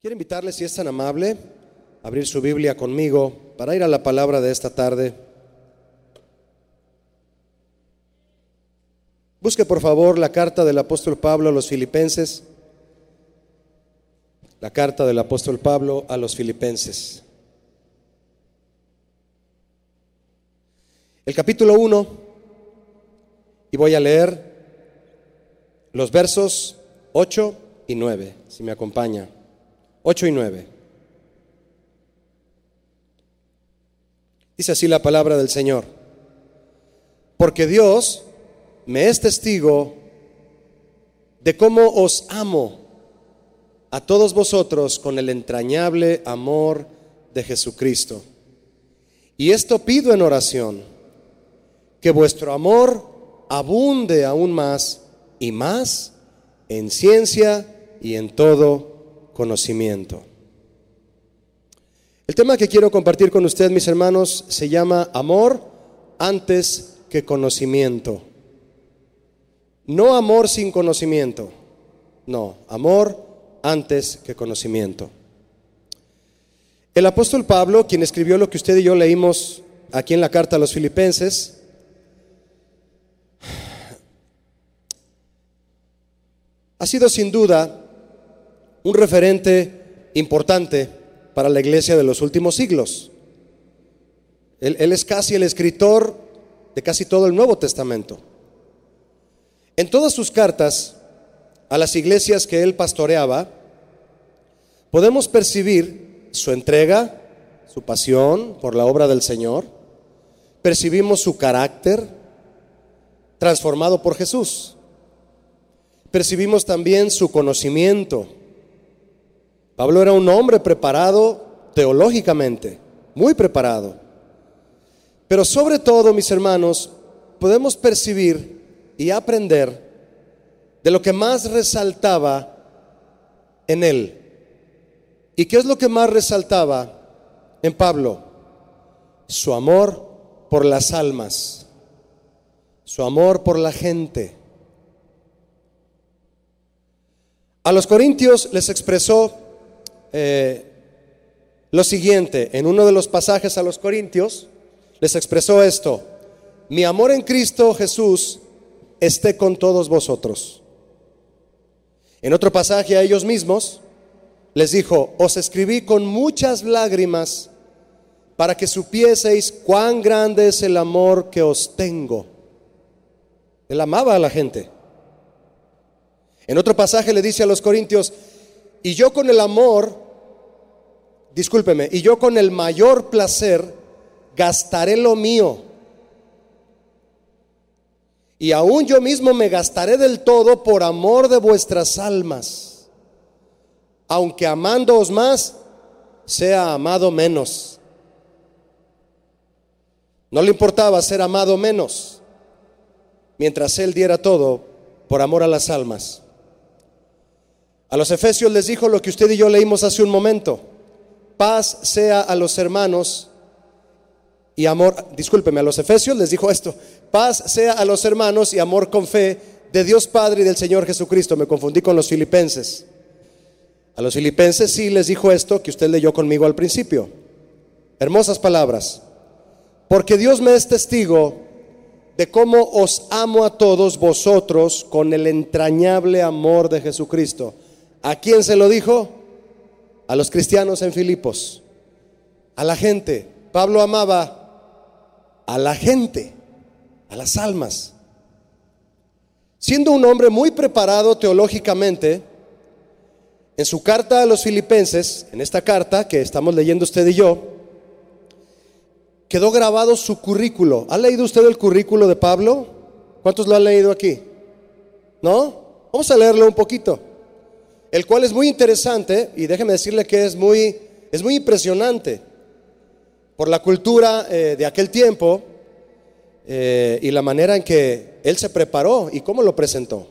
Quiero invitarle, si es tan amable, a abrir su Biblia conmigo para ir a la palabra de esta tarde. Busque por favor la carta del apóstol Pablo a los filipenses. La carta del apóstol Pablo a los filipenses. El capítulo 1, y voy a leer los versos 8 y 9, si me acompaña. 8 y 9. Dice así la palabra del Señor. Porque Dios me es testigo de cómo os amo a todos vosotros con el entrañable amor de Jesucristo. Y esto pido en oración, que vuestro amor abunde aún más y más en ciencia y en todo conocimiento. El tema que quiero compartir con ustedes, mis hermanos, se llama amor antes que conocimiento. No amor sin conocimiento, no, amor antes que conocimiento. El apóstol Pablo, quien escribió lo que usted y yo leímos aquí en la carta a los filipenses, ha sido sin duda un referente importante para la iglesia de los últimos siglos. Él, es casi el escritor de casi todo el Nuevo Testamento. En todas sus cartas a las iglesias que él pastoreaba, podemos percibir su entrega, su pasión por la obra del Señor, percibimos su carácter transformado por Jesús, percibimos también su conocimiento, Pablo era un hombre preparado teológicamente, muy preparado. Pero sobre todo, mis hermanos, podemos percibir y aprender de lo que más resaltaba en él. ¿Y qué es lo que más resaltaba en Pablo? Su amor por las almas, su amor por la gente. A los corintios les expresó eh, lo siguiente, en uno de los pasajes a los Corintios, les expresó esto, mi amor en Cristo Jesús esté con todos vosotros. En otro pasaje a ellos mismos les dijo, os escribí con muchas lágrimas para que supieseis cuán grande es el amor que os tengo. Él amaba a la gente. En otro pasaje le dice a los corintios, y yo con el amor, discúlpeme, y yo con el mayor placer gastaré lo mío. Y aún yo mismo me gastaré del todo por amor de vuestras almas. Aunque amándoos más, sea amado menos. No le importaba ser amado menos, mientras él diera todo por amor a las almas. A los efesios les dijo lo que usted y yo leímos hace un momento. Paz sea a los hermanos y amor, discúlpeme, a los efesios les dijo esto. Paz sea a los hermanos y amor con fe de Dios Padre y del Señor Jesucristo. Me confundí con los filipenses. A los filipenses sí les dijo esto que usted leyó conmigo al principio. Hermosas palabras. Porque Dios me es testigo de cómo os amo a todos vosotros con el entrañable amor de Jesucristo. ¿A quién se lo dijo? A los cristianos en Filipos, a la gente. Pablo amaba a la gente, a las almas. Siendo un hombre muy preparado teológicamente, en su carta a los filipenses, en esta carta que estamos leyendo usted y yo, quedó grabado su currículo. ¿Ha leído usted el currículo de Pablo? ¿Cuántos lo han leído aquí? ¿No? Vamos a leerlo un poquito el cual es muy interesante y déjeme decirle que es muy, es muy impresionante por la cultura eh, de aquel tiempo eh, y la manera en que él se preparó y cómo lo presentó.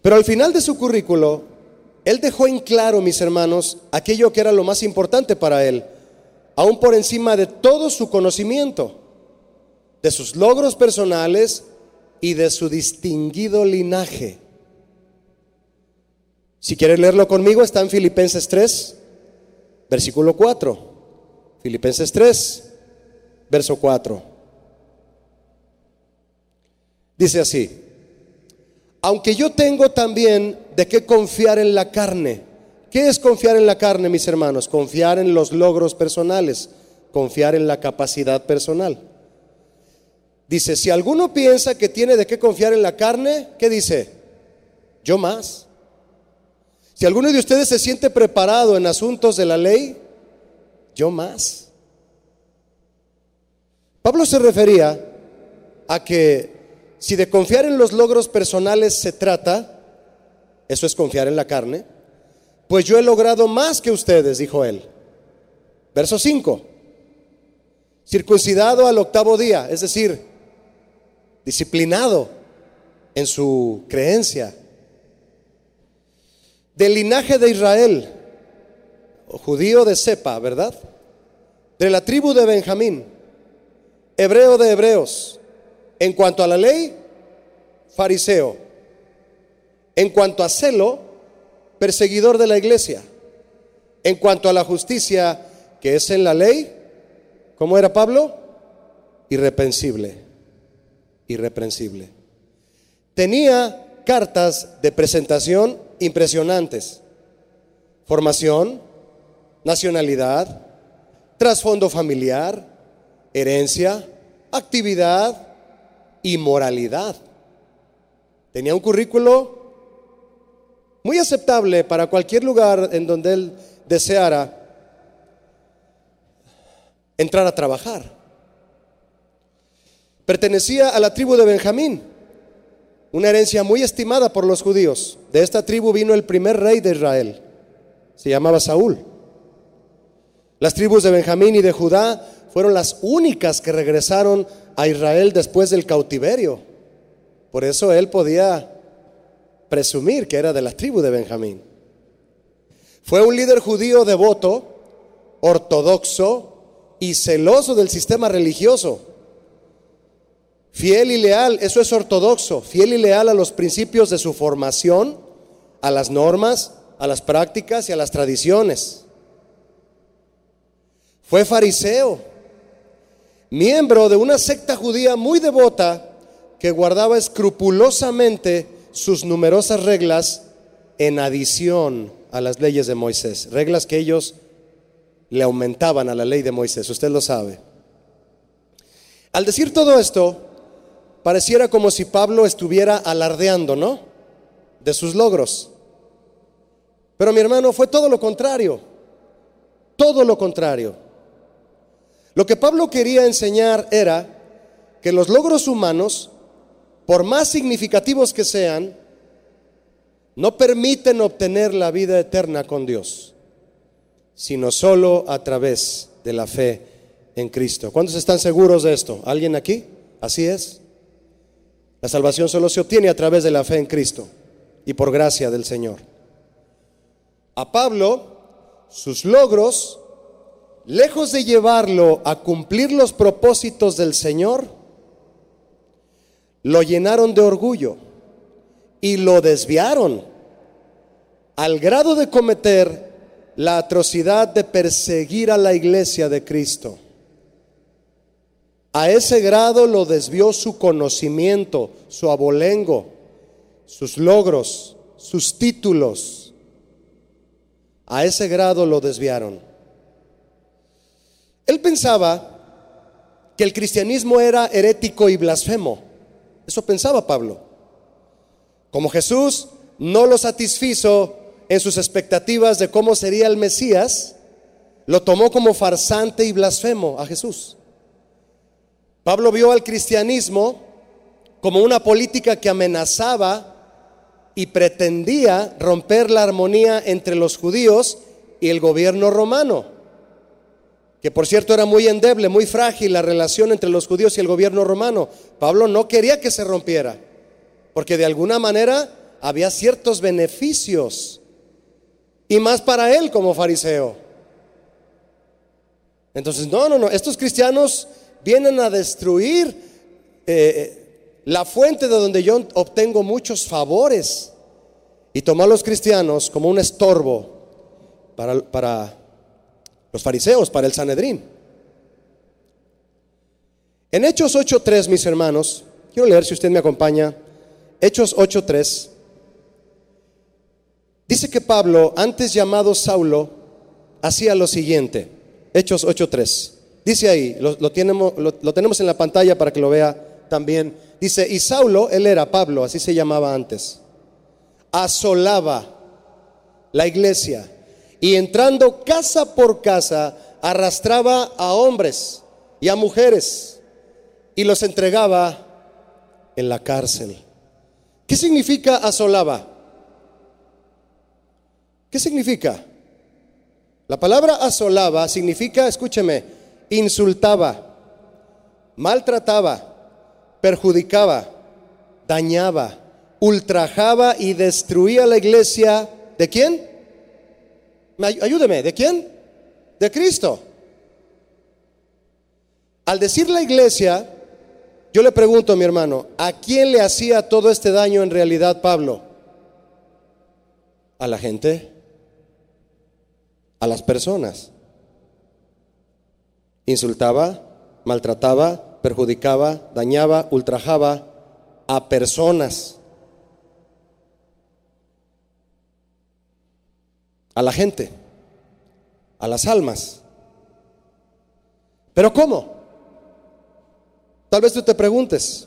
Pero al final de su currículo, él dejó en claro, mis hermanos, aquello que era lo más importante para él, aún por encima de todo su conocimiento, de sus logros personales y de su distinguido linaje. Si quieres leerlo conmigo, está en Filipenses 3, versículo 4. Filipenses 3, verso 4. Dice así, aunque yo tengo también de qué confiar en la carne. ¿Qué es confiar en la carne, mis hermanos? Confiar en los logros personales, confiar en la capacidad personal. Dice, si alguno piensa que tiene de qué confiar en la carne, ¿qué dice? Yo más. Si alguno de ustedes se siente preparado en asuntos de la ley, yo más. Pablo se refería a que si de confiar en los logros personales se trata, eso es confiar en la carne, pues yo he logrado más que ustedes, dijo él. Verso 5. Circuncidado al octavo día, es decir, disciplinado en su creencia. Del linaje de Israel, judío de cepa, ¿verdad? De la tribu de Benjamín, hebreo de hebreos. En cuanto a la ley, fariseo. En cuanto a celo, perseguidor de la iglesia. En cuanto a la justicia que es en la ley, ¿cómo era Pablo? Irreprensible irreprensible. Tenía cartas de presentación impresionantes. Formación, nacionalidad, trasfondo familiar, herencia, actividad y moralidad. Tenía un currículo muy aceptable para cualquier lugar en donde él deseara entrar a trabajar. Pertenecía a la tribu de Benjamín, una herencia muy estimada por los judíos. De esta tribu vino el primer rey de Israel, se llamaba Saúl. Las tribus de Benjamín y de Judá fueron las únicas que regresaron a Israel después del cautiverio. Por eso él podía presumir que era de la tribu de Benjamín. Fue un líder judío devoto, ortodoxo y celoso del sistema religioso. Fiel y leal, eso es ortodoxo, fiel y leal a los principios de su formación, a las normas, a las prácticas y a las tradiciones. Fue fariseo, miembro de una secta judía muy devota que guardaba escrupulosamente sus numerosas reglas en adición a las leyes de Moisés, reglas que ellos le aumentaban a la ley de Moisés, usted lo sabe. Al decir todo esto, Pareciera como si Pablo estuviera alardeando, ¿no? De sus logros. Pero mi hermano fue todo lo contrario. Todo lo contrario. Lo que Pablo quería enseñar era que los logros humanos, por más significativos que sean, no permiten obtener la vida eterna con Dios, sino solo a través de la fe en Cristo. ¿Cuántos están seguros de esto? ¿Alguien aquí? Así es. La salvación solo se obtiene a través de la fe en Cristo y por gracia del Señor. A Pablo, sus logros, lejos de llevarlo a cumplir los propósitos del Señor, lo llenaron de orgullo y lo desviaron al grado de cometer la atrocidad de perseguir a la iglesia de Cristo. A ese grado lo desvió su conocimiento, su abolengo, sus logros, sus títulos. A ese grado lo desviaron. Él pensaba que el cristianismo era herético y blasfemo. Eso pensaba Pablo. Como Jesús no lo satisfizo en sus expectativas de cómo sería el Mesías, lo tomó como farsante y blasfemo a Jesús. Pablo vio al cristianismo como una política que amenazaba y pretendía romper la armonía entre los judíos y el gobierno romano, que por cierto era muy endeble, muy frágil la relación entre los judíos y el gobierno romano. Pablo no quería que se rompiera, porque de alguna manera había ciertos beneficios, y más para él como fariseo. Entonces, no, no, no, estos cristianos vienen a destruir eh, la fuente de donde yo obtengo muchos favores. y tomó a los cristianos como un estorbo para, para los fariseos, para el Sanedrín. En Hechos 8.3, mis hermanos, quiero leer si usted me acompaña, Hechos 8.3, dice que Pablo, antes llamado Saulo, hacía lo siguiente, Hechos 8.3, dice ahí, lo, tenemos, lo tenemos en la pantalla para que lo vea también, dice, y Saulo, él era Pablo, así se llamaba antes, asolaba la iglesia y entrando casa por casa arrastraba a hombres y a mujeres y los entregaba en la cárcel. ¿Qué significa asolaba? ¿Qué significa? La palabra asolaba significa, escúcheme, insultaba, maltrataba, perjudicaba, dañaba, ultrajaba y destruía la iglesia. ¿De quién? Ayúdeme, ¿de quién? De Cristo. Al decir la iglesia, yo le pregunto mi hermano, ¿a quién le hacía todo este daño en realidad Pablo? ¿A la gente? ¿A las personas? Insultaba, maltrataba, perjudicaba, dañaba, ultrajaba a personas. a la gente, a las almas. Pero ¿cómo? Tal vez tú te preguntes,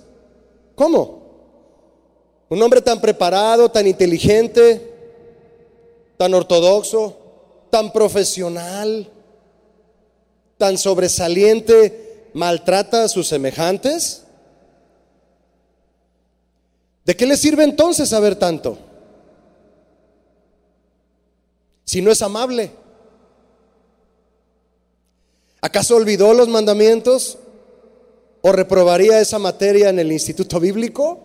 ¿cómo? Un hombre tan preparado, tan inteligente, tan ortodoxo, tan profesional, tan sobresaliente, maltrata a sus semejantes. ¿De qué le sirve entonces saber tanto? si no es amable? ¿Acaso olvidó los mandamientos o reprobaría esa materia en el instituto bíblico?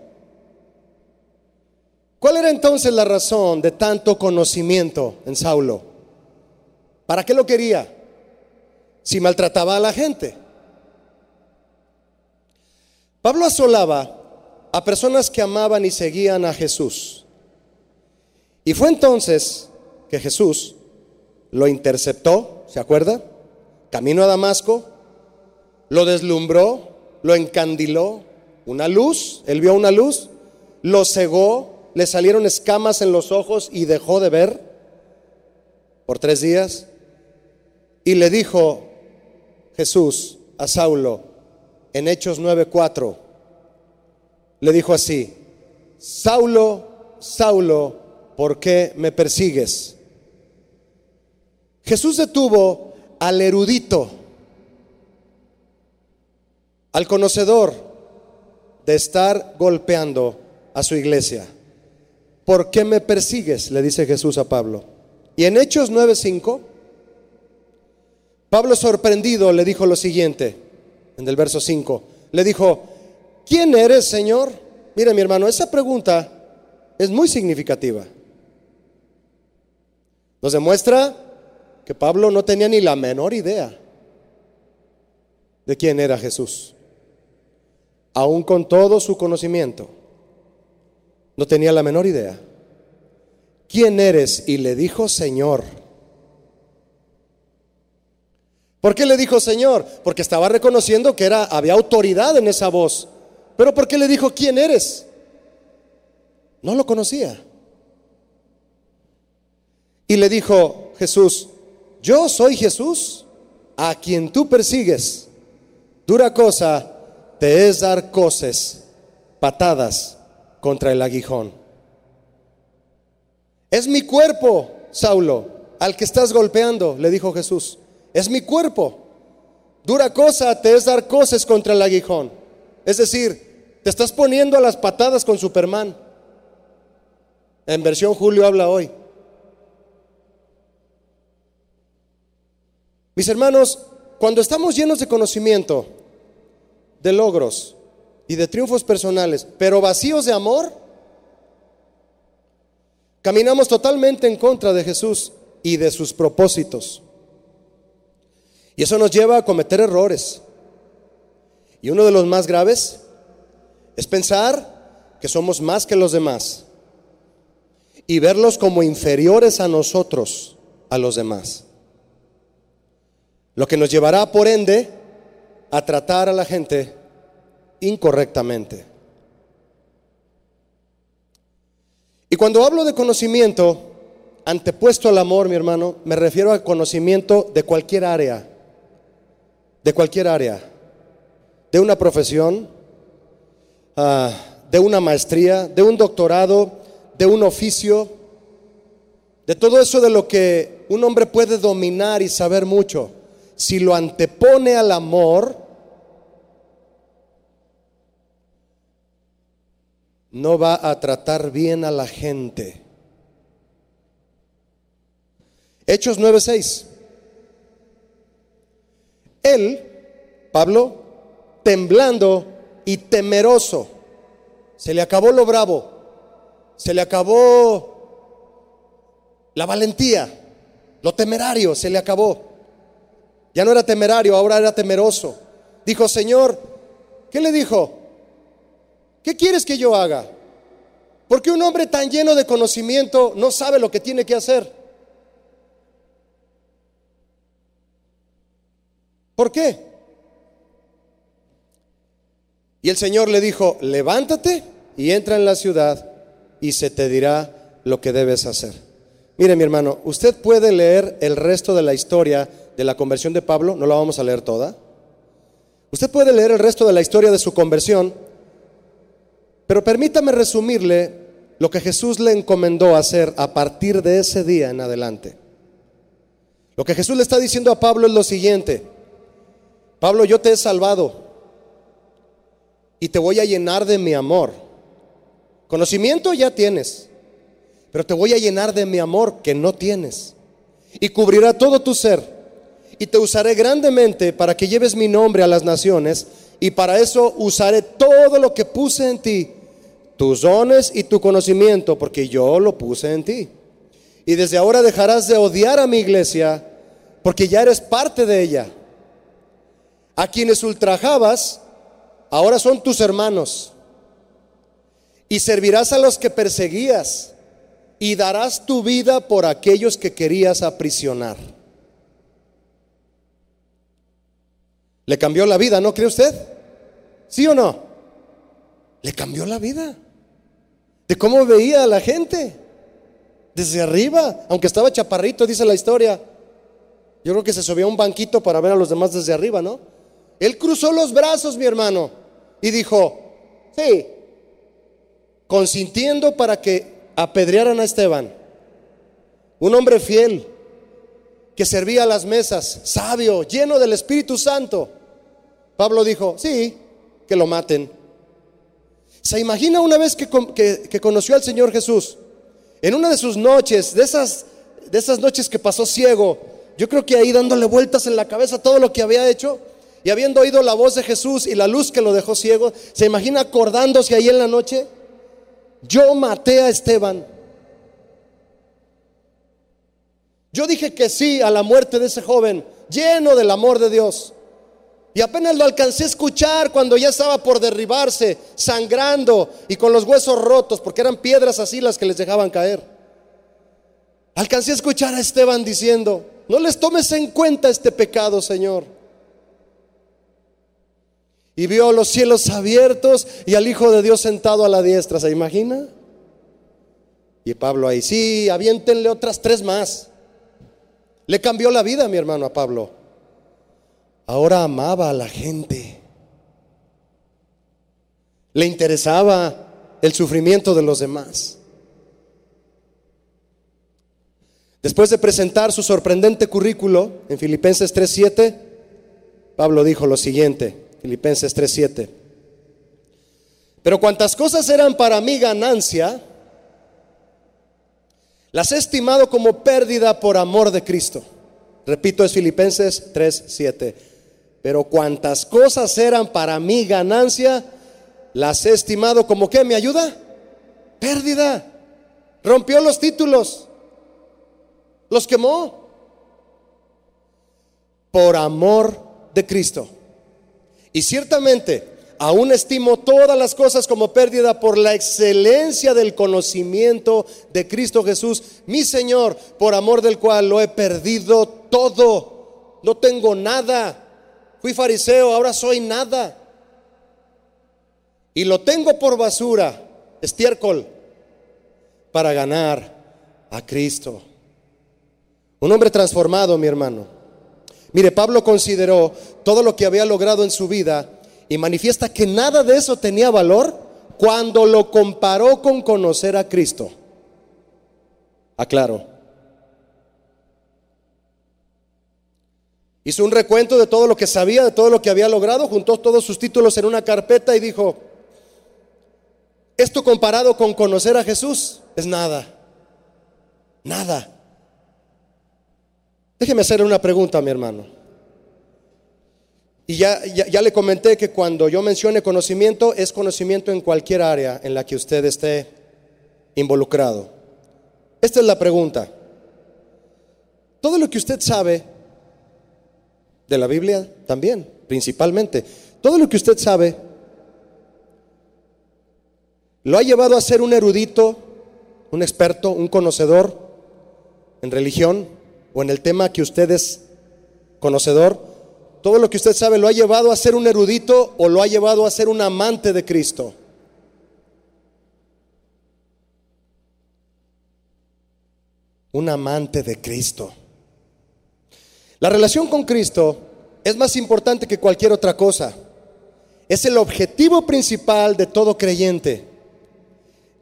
¿Cuál era entonces la razón de tanto conocimiento en Saulo? ¿Para qué lo quería? Si maltrataba a la gente. Pablo asolaba a personas que amaban y seguían a Jesús. Y fue entonces que Jesús lo interceptó, ¿se acuerda? Camino a Damasco, lo deslumbró, lo encandiló, una luz, él vio una luz, lo cegó, le salieron escamas en los ojos y dejó de ver por tres días. Y le dijo Jesús a Saulo en Hechos 9:4, le dijo así, Saulo, Saulo, ¿por qué me persigues? Jesús detuvo al erudito, al conocedor de estar golpeando a su iglesia. ¿Por qué me persigues? Le dice Jesús a Pablo. Y en Hechos 9:5, Pablo sorprendido le dijo lo siguiente, en el verso 5, le dijo, ¿quién eres, Señor? Mira, mi hermano, esa pregunta es muy significativa. Nos demuestra que Pablo no tenía ni la menor idea de quién era Jesús. Aún con todo su conocimiento, no tenía la menor idea. ¿Quién eres? Y le dijo Señor. ¿Por qué le dijo Señor? Porque estaba reconociendo que era, había autoridad en esa voz. Pero ¿por qué le dijo quién eres? No lo conocía. Y le dijo Jesús, yo soy Jesús, a quien tú persigues. Dura cosa te es dar coces, patadas contra el aguijón. Es mi cuerpo, Saulo, al que estás golpeando, le dijo Jesús. Es mi cuerpo. Dura cosa te es dar coces contra el aguijón. Es decir, te estás poniendo a las patadas con Superman. En versión Julio habla hoy. Mis hermanos, cuando estamos llenos de conocimiento, de logros y de triunfos personales, pero vacíos de amor, caminamos totalmente en contra de Jesús y de sus propósitos. Y eso nos lleva a cometer errores. Y uno de los más graves es pensar que somos más que los demás. y verlos como inferiores a nosotros, a los demás. Lo que nos llevará, por ende, a tratar a la gente incorrectamente. Y cuando hablo de conocimiento, antepuesto al amor, mi hermano, me refiero al conocimiento de cualquier área, de cualquier área, de una profesión, ah, de una maestría, de un doctorado, de un oficio, de todo eso de lo que un hombre puede dominar y saber mucho. Si lo antepone al amor, no va a tratar bien a la gente. Hechos 9:6. Él, Pablo, temblando y temeroso, se le acabó lo bravo, se le acabó la valentía, lo temerario, se le acabó. Ya no era temerario, ahora era temeroso. Dijo, Señor, ¿qué le dijo? ¿Qué quieres que yo haga? Porque un hombre tan lleno de conocimiento no sabe lo que tiene que hacer. ¿Por qué? Y el Señor le dijo, levántate y entra en la ciudad y se te dirá lo que debes hacer. Mire mi hermano, usted puede leer el resto de la historia de la conversión de Pablo, no la vamos a leer toda. Usted puede leer el resto de la historia de su conversión pero permítame resumirle lo que Jesús le encomendó hacer a partir de ese día en adelante. Lo que Jesús le está diciendo a Pablo es lo siguiente. Pablo, yo te he salvado y te voy a llenar de mi amor. Conocimiento ya tienes, pero te voy a llenar de mi amor que no tienes. Y cubrirá todo tu ser. Y te usaré grandemente para que lleves mi nombre a las naciones. Y para eso usaré todo lo que puse en ti tus dones y tu conocimiento, porque yo lo puse en ti. Y desde ahora dejarás de odiar a mi iglesia, porque ya eres parte de ella. A quienes ultrajabas, ahora son tus hermanos. Y servirás a los que perseguías, y darás tu vida por aquellos que querías aprisionar. ¿Le cambió la vida, no cree usted? ¿Sí o no? Le cambió la vida de cómo veía a la gente desde arriba, aunque estaba chaparrito, dice la historia. Yo creo que se subió a un banquito para ver a los demás desde arriba, ¿no? Él cruzó los brazos, mi hermano, y dijo, sí, consintiendo para que apedrearan a Esteban, un hombre fiel, que servía a las mesas, sabio, lleno del Espíritu Santo. Pablo dijo, sí, que lo maten. ¿Se imagina una vez que, conoció al Señor Jesús? En una de sus noches, de esas, de esas noches que pasó ciego, yo creo que ahí dándole vueltas en la cabeza todo lo que había hecho y habiendo oído la voz de Jesús y la luz que lo dejó ciego, ¿se imagina acordándose ahí en la noche? Yo maté a Esteban. Yo dije que sí a la muerte de ese joven, lleno del amor de Dios. Y apenas lo alcancé a escuchar cuando ya estaba por derribarse, sangrando y con los huesos rotos, porque eran piedras así las que les dejaban caer. Alcancé a escuchar a Esteban diciendo, no les tomes en cuenta este pecado, Señor. Y vio los cielos abiertos y al Hijo de Dios sentado a la diestra, ¿se imagina? Y Pablo ahí, sí, aviéntenle otras tres más. Le cambió la vida, mi hermano, a Pablo ahora amaba a la gente. Le interesaba el sufrimiento de los demás. Después de presentar su sorprendente currículo en Filipenses 3:7, Pablo dijo lo siguiente, Filipenses 3:7. Pero cuantas cosas eran para mí ganancia, las he estimado como pérdida por amor de Cristo. Repito, es Filipenses 3:7. Pero cuantas cosas eran para mí ganancia, las he estimado como que me ayuda. Pérdida. Rompió los títulos. Los quemó. Por amor de Cristo. Y ciertamente, Aún estimo todas las cosas como pérdida por la excelencia del conocimiento de Cristo Jesús, mi Señor, por amor del cual lo he perdido todo. No tengo nada. Fui fariseo, ahora soy nada. Y lo tengo por basura, estiércol, para ganar a Cristo. Un hombre transformado, mi hermano. Mire, Pablo consideró todo lo que había logrado en su vida y manifiesta que nada de eso tenía valor cuando lo comparó con conocer a Cristo. Aclaro. Hizo un recuento de todo lo que sabía, de todo lo que había logrado, juntó todos sus títulos en una carpeta y dijo, esto comparado con conocer a Jesús es nada, nada. Déjeme hacerle una pregunta, mi hermano. Y ya, ya, le comenté que cuando yo mencione conocimiento, es conocimiento en cualquier área en la que usted esté involucrado. Esta es la pregunta. Todo lo que usted sabe de la Biblia también, principalmente, todo lo que usted sabe, lo ha llevado a ser un erudito, un experto, un conocedor en religión o en el tema que usted es conocedor todo lo que usted sabe lo ha llevado a ser un erudito o lo ha llevado a ser un amante de Cristo. Un amante de Cristo. La relación con Cristo es más importante que cualquier otra cosa. Es el objetivo principal de todo creyente,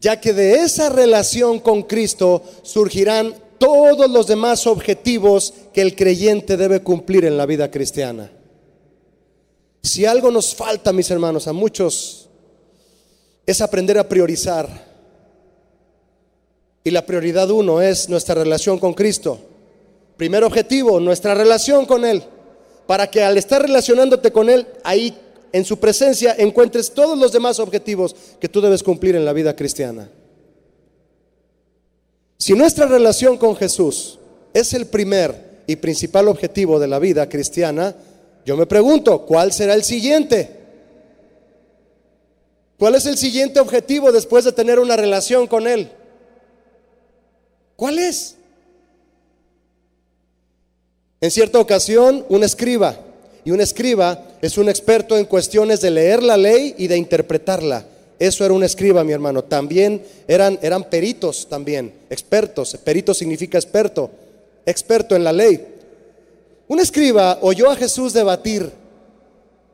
ya que de esa relación con Cristo surgirán todos los demás objetivos que el creyente debe cumplir en la vida cristiana. Si algo nos falta, mis hermanos, a muchos, es aprender a priorizar. Y la prioridad uno es nuestra relación con Cristo. Primer objetivo, nuestra relación con Él. Para que al estar relacionándote con Él, ahí en su presencia encuentres todos los demás objetivos que tú debes cumplir en la vida cristiana. Si nuestra relación con Jesús es el primer y principal objetivo de la vida cristiana, yo me pregunto, ¿cuál será el siguiente? ¿Cuál es el siguiente objetivo después de tener una relación con Él? ¿Cuál es? En cierta ocasión, un escriba, y un escriba es un experto en cuestiones de leer la ley y de interpretarla. Eso era un escriba, mi hermano. También eran, eran peritos, también, expertos. Perito significa experto, experto en la ley. Un escriba oyó a Jesús debatir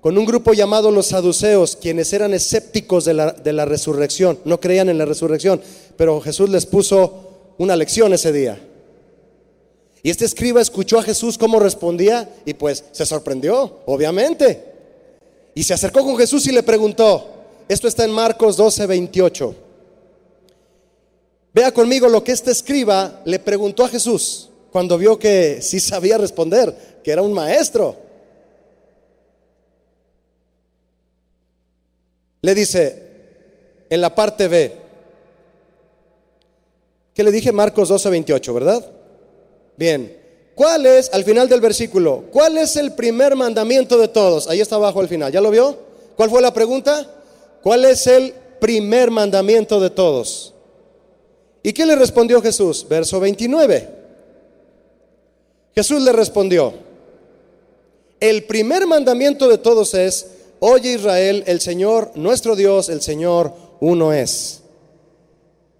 con un grupo llamado los saduceos, quienes eran escépticos de la, de la resurrección, no creían en la resurrección, pero Jesús les puso una lección ese día. Y este escriba escuchó a Jesús cómo respondía y pues se sorprendió, obviamente. Y se acercó con Jesús y le preguntó, esto está en Marcos 12, 28. Vea conmigo lo que este escriba le preguntó a Jesús cuando vio que sí sabía responder, que era un maestro. Le dice en la parte B, que le dije Marcos 12, 28, ¿verdad? Bien, ¿cuál es, al final del versículo, cuál es el primer mandamiento de todos? Ahí está abajo al final, ¿ya lo vio? ¿Cuál fue la pregunta? ¿Cuál es el primer mandamiento de todos? ¿Y qué le respondió Jesús? Verso 29. Jesús le respondió, el primer mandamiento de todos es, oye Israel, el Señor, nuestro Dios, el Señor, uno es.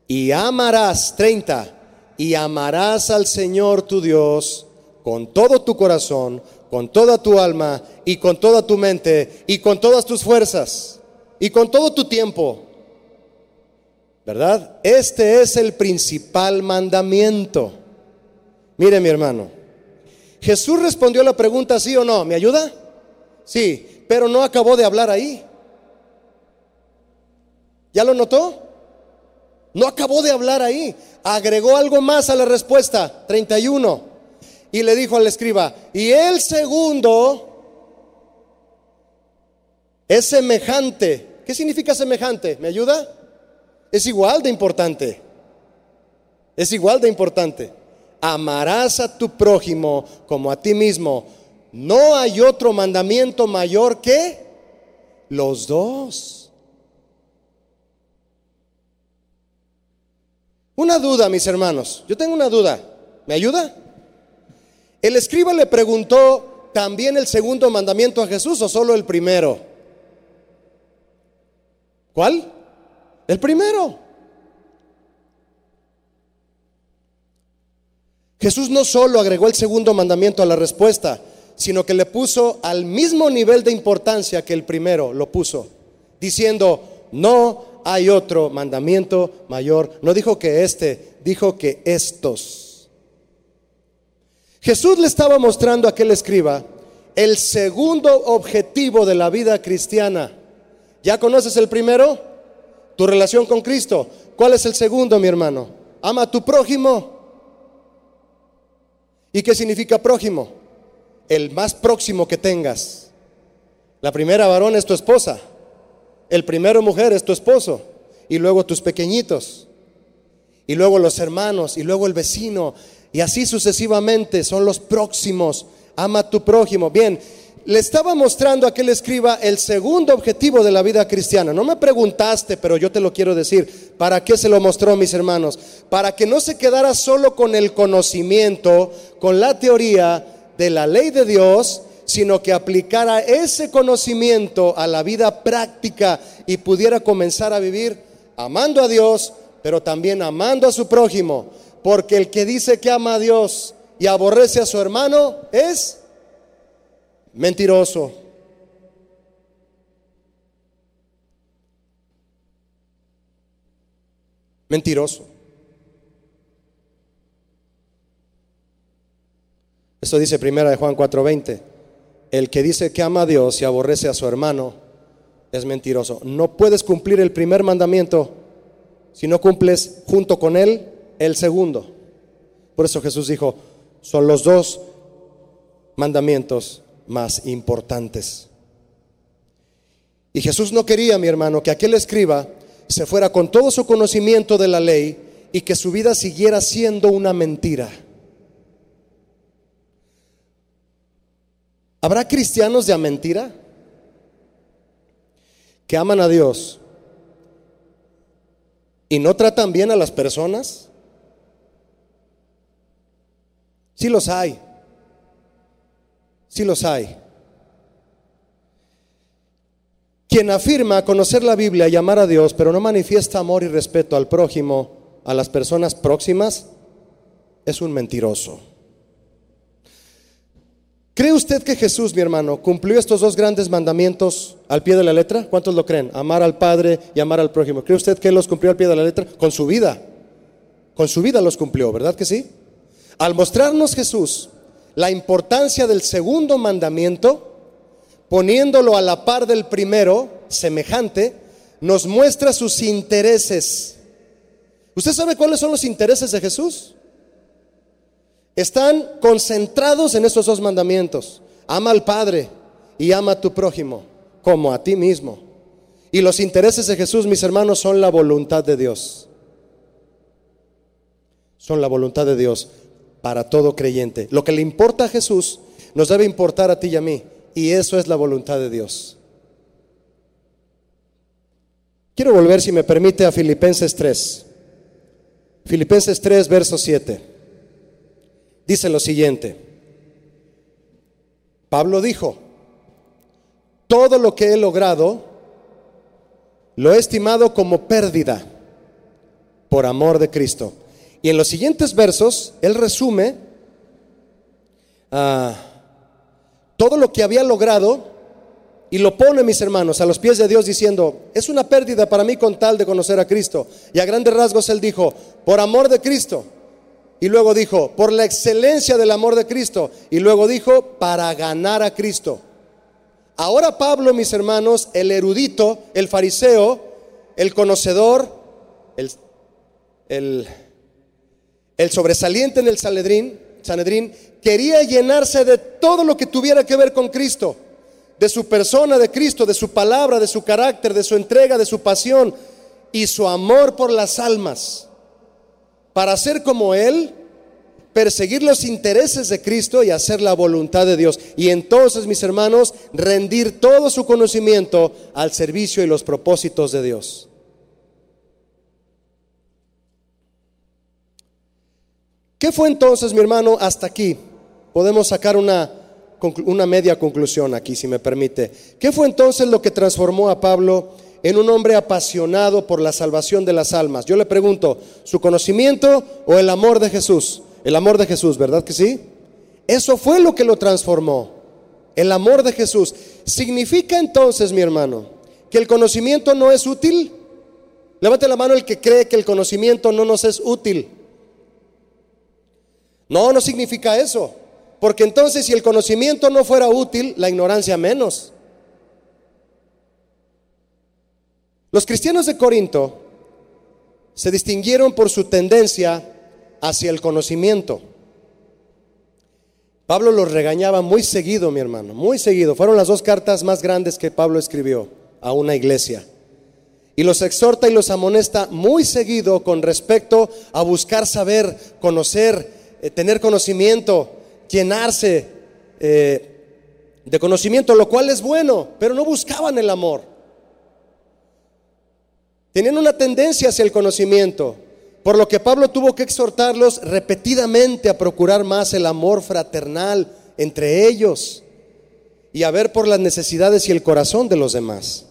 Y amarás, 30, y amarás al Señor tu Dios con todo tu corazón, con toda tu alma y con toda tu mente y con todas tus fuerzas y con todo tu tiempo. ¿Verdad? Este es el principal mandamiento. Mire mi hermano, Jesús respondió la pregunta sí o no, ¿me ayuda? Sí, pero no acabó de hablar ahí. ¿Ya lo notó? No acabó de hablar ahí. Agregó algo más a la respuesta, 31. Y le dijo al escriba, y el segundo es semejante ¿Qué significa semejante? ¿Me ayuda? Es igual de importante. Es igual de importante. Amarás a tu prójimo como a ti mismo. No hay otro mandamiento mayor que Los dos. Una duda, mis hermanos. Yo tengo una duda. ¿Me ayuda? El escriba le preguntó también el segundo mandamiento a Jesús o solo el primero. ¿Cuál? El primero. Jesús no solo agregó el segundo mandamiento a la respuesta, sino que le puso al mismo nivel de importancia que el primero lo puso, diciendo, no hay otro mandamiento mayor. No dijo que este, dijo que estos. Jesús le estaba mostrando a aquel escriba el segundo objetivo de la vida cristiana. ¿Ya conoces el primero? Tu relación con Cristo. ¿Cuál es el segundo, mi hermano? Ama a tu prójimo ¿Y qué significa prójimo? El más próximo que tengas. La primera varón es tu esposa. El primero mujer es tu esposo. Y luego tus pequeñitos. Y luego los hermanos. Y luego el vecino. Y así sucesivamente son los próximos. Ama a tu prójimo. Bien, le estaba mostrando a aquel escriba el segundo objetivo de la vida cristiana. No me preguntaste, pero yo te lo quiero decir. ¿Para qué se lo mostró, mis hermanos? Para que no se quedara solo con el conocimiento, con la teoría de la ley de Dios, sino que aplicara ese conocimiento a la vida práctica y pudiera comenzar a vivir amando a Dios, pero también amando a su prójimo. Porque el que dice que ama a Dios y aborrece a su hermano es mentiroso. Mentiroso. Eso dice primera de Juan 4:20. El que dice que ama a Dios y aborrece a su hermano es mentiroso. No puedes cumplir el primer mandamiento si no cumples junto con él el segundo. Por eso Jesús dijo, son los dos mandamientos más importantes. Y Jesús no quería, mi hermano, que aquel escriba se fuera con todo su conocimiento de la ley y que su vida siguiera siendo una mentira. ¿Habrá cristianos de a mentira que aman a Dios y no tratan bien a las personas? Sí los hay. Sí los hay. Quien afirma conocer la Biblia y amar a Dios, pero no manifiesta amor y respeto al prójimo, a las personas próximas, es un mentiroso. ¿Cree usted que Jesús, mi hermano, cumplió estos dos grandes mandamientos al pie de la letra? ¿Cuántos lo creen? Amar al Padre y amar al prójimo. ¿Cree usted que Él los cumplió al pie de la letra? Con su vida. Con su vida los cumplió, ¿verdad que sí? Al mostrarnos Jesús la importancia del segundo mandamiento, poniéndolo a la par del primero, semejante, nos muestra sus intereses. ¿Usted sabe cuáles son los intereses de Jesús? Están concentrados en estos dos mandamientos. Ama al Padre y ama a tu prójimo como a ti mismo. Y los intereses de Jesús, mis hermanos, son la voluntad de Dios. Son la voluntad de Dios para todo creyente. Lo que le importa a Jesús nos debe importar a ti y a mí. Y eso es la voluntad de Dios. Quiero volver, si me permite, a Filipenses 3. Filipenses 3, verso 7. Dice lo siguiente. Pablo dijo, todo lo que he logrado lo he estimado como pérdida por amor de Cristo. Y en los siguientes versos, él resume ah, todo lo que había logrado y lo pone, mis hermanos, a los pies de Dios diciendo, es una pérdida para mí con tal de conocer a Cristo. Y a grandes rasgos él dijo, por amor de Cristo. Y luego dijo, por la excelencia del amor de Cristo. Y luego dijo, para ganar a Cristo. Ahora Pablo, mis hermanos, el erudito, el fariseo, el conocedor, el, el el sobresaliente en el Sanedrín, quería llenarse de todo lo que tuviera que ver con Cristo, de su persona, de Cristo, de su palabra, de su carácter, de su entrega, de su pasión y su amor por las almas, para ser como Él, perseguir los intereses de Cristo y hacer la voluntad de Dios. Y entonces, mis hermanos, rendir todo su conocimiento al servicio y los propósitos de Dios. ¿Qué fue entonces, mi hermano, hasta aquí? Podemos sacar una, una media conclusión aquí, si me permite. ¿Qué fue entonces lo que transformó a Pablo en un hombre apasionado por la salvación de las almas? Yo le pregunto, ¿su conocimiento o el amor de Jesús? El amor de Jesús, ¿verdad que sí? Eso fue lo que lo transformó. El amor de Jesús. ¿Significa entonces, mi hermano, que el conocimiento no es útil? Levante la mano el que cree que el conocimiento no nos es útil. No, no significa eso. Porque entonces si el conocimiento no fuera útil, la ignorancia menos. Los cristianos de Corinto se distinguieron por su tendencia hacia el conocimiento. Pablo los regañaba muy seguido, mi hermano, muy seguido. Fueron las dos cartas más grandes que Pablo escribió a una iglesia. Y los exhorta y los amonesta muy seguido con respecto a buscar saber, conocer, eh, tener conocimiento, llenarse eh, de conocimiento, lo cual es bueno, pero no buscaban el amor. Tenían una tendencia hacia el conocimiento, por lo que Pablo tuvo que exhortarlos repetidamente a procurar más el amor fraternal entre ellos y a ver por las necesidades y el corazón de los demás.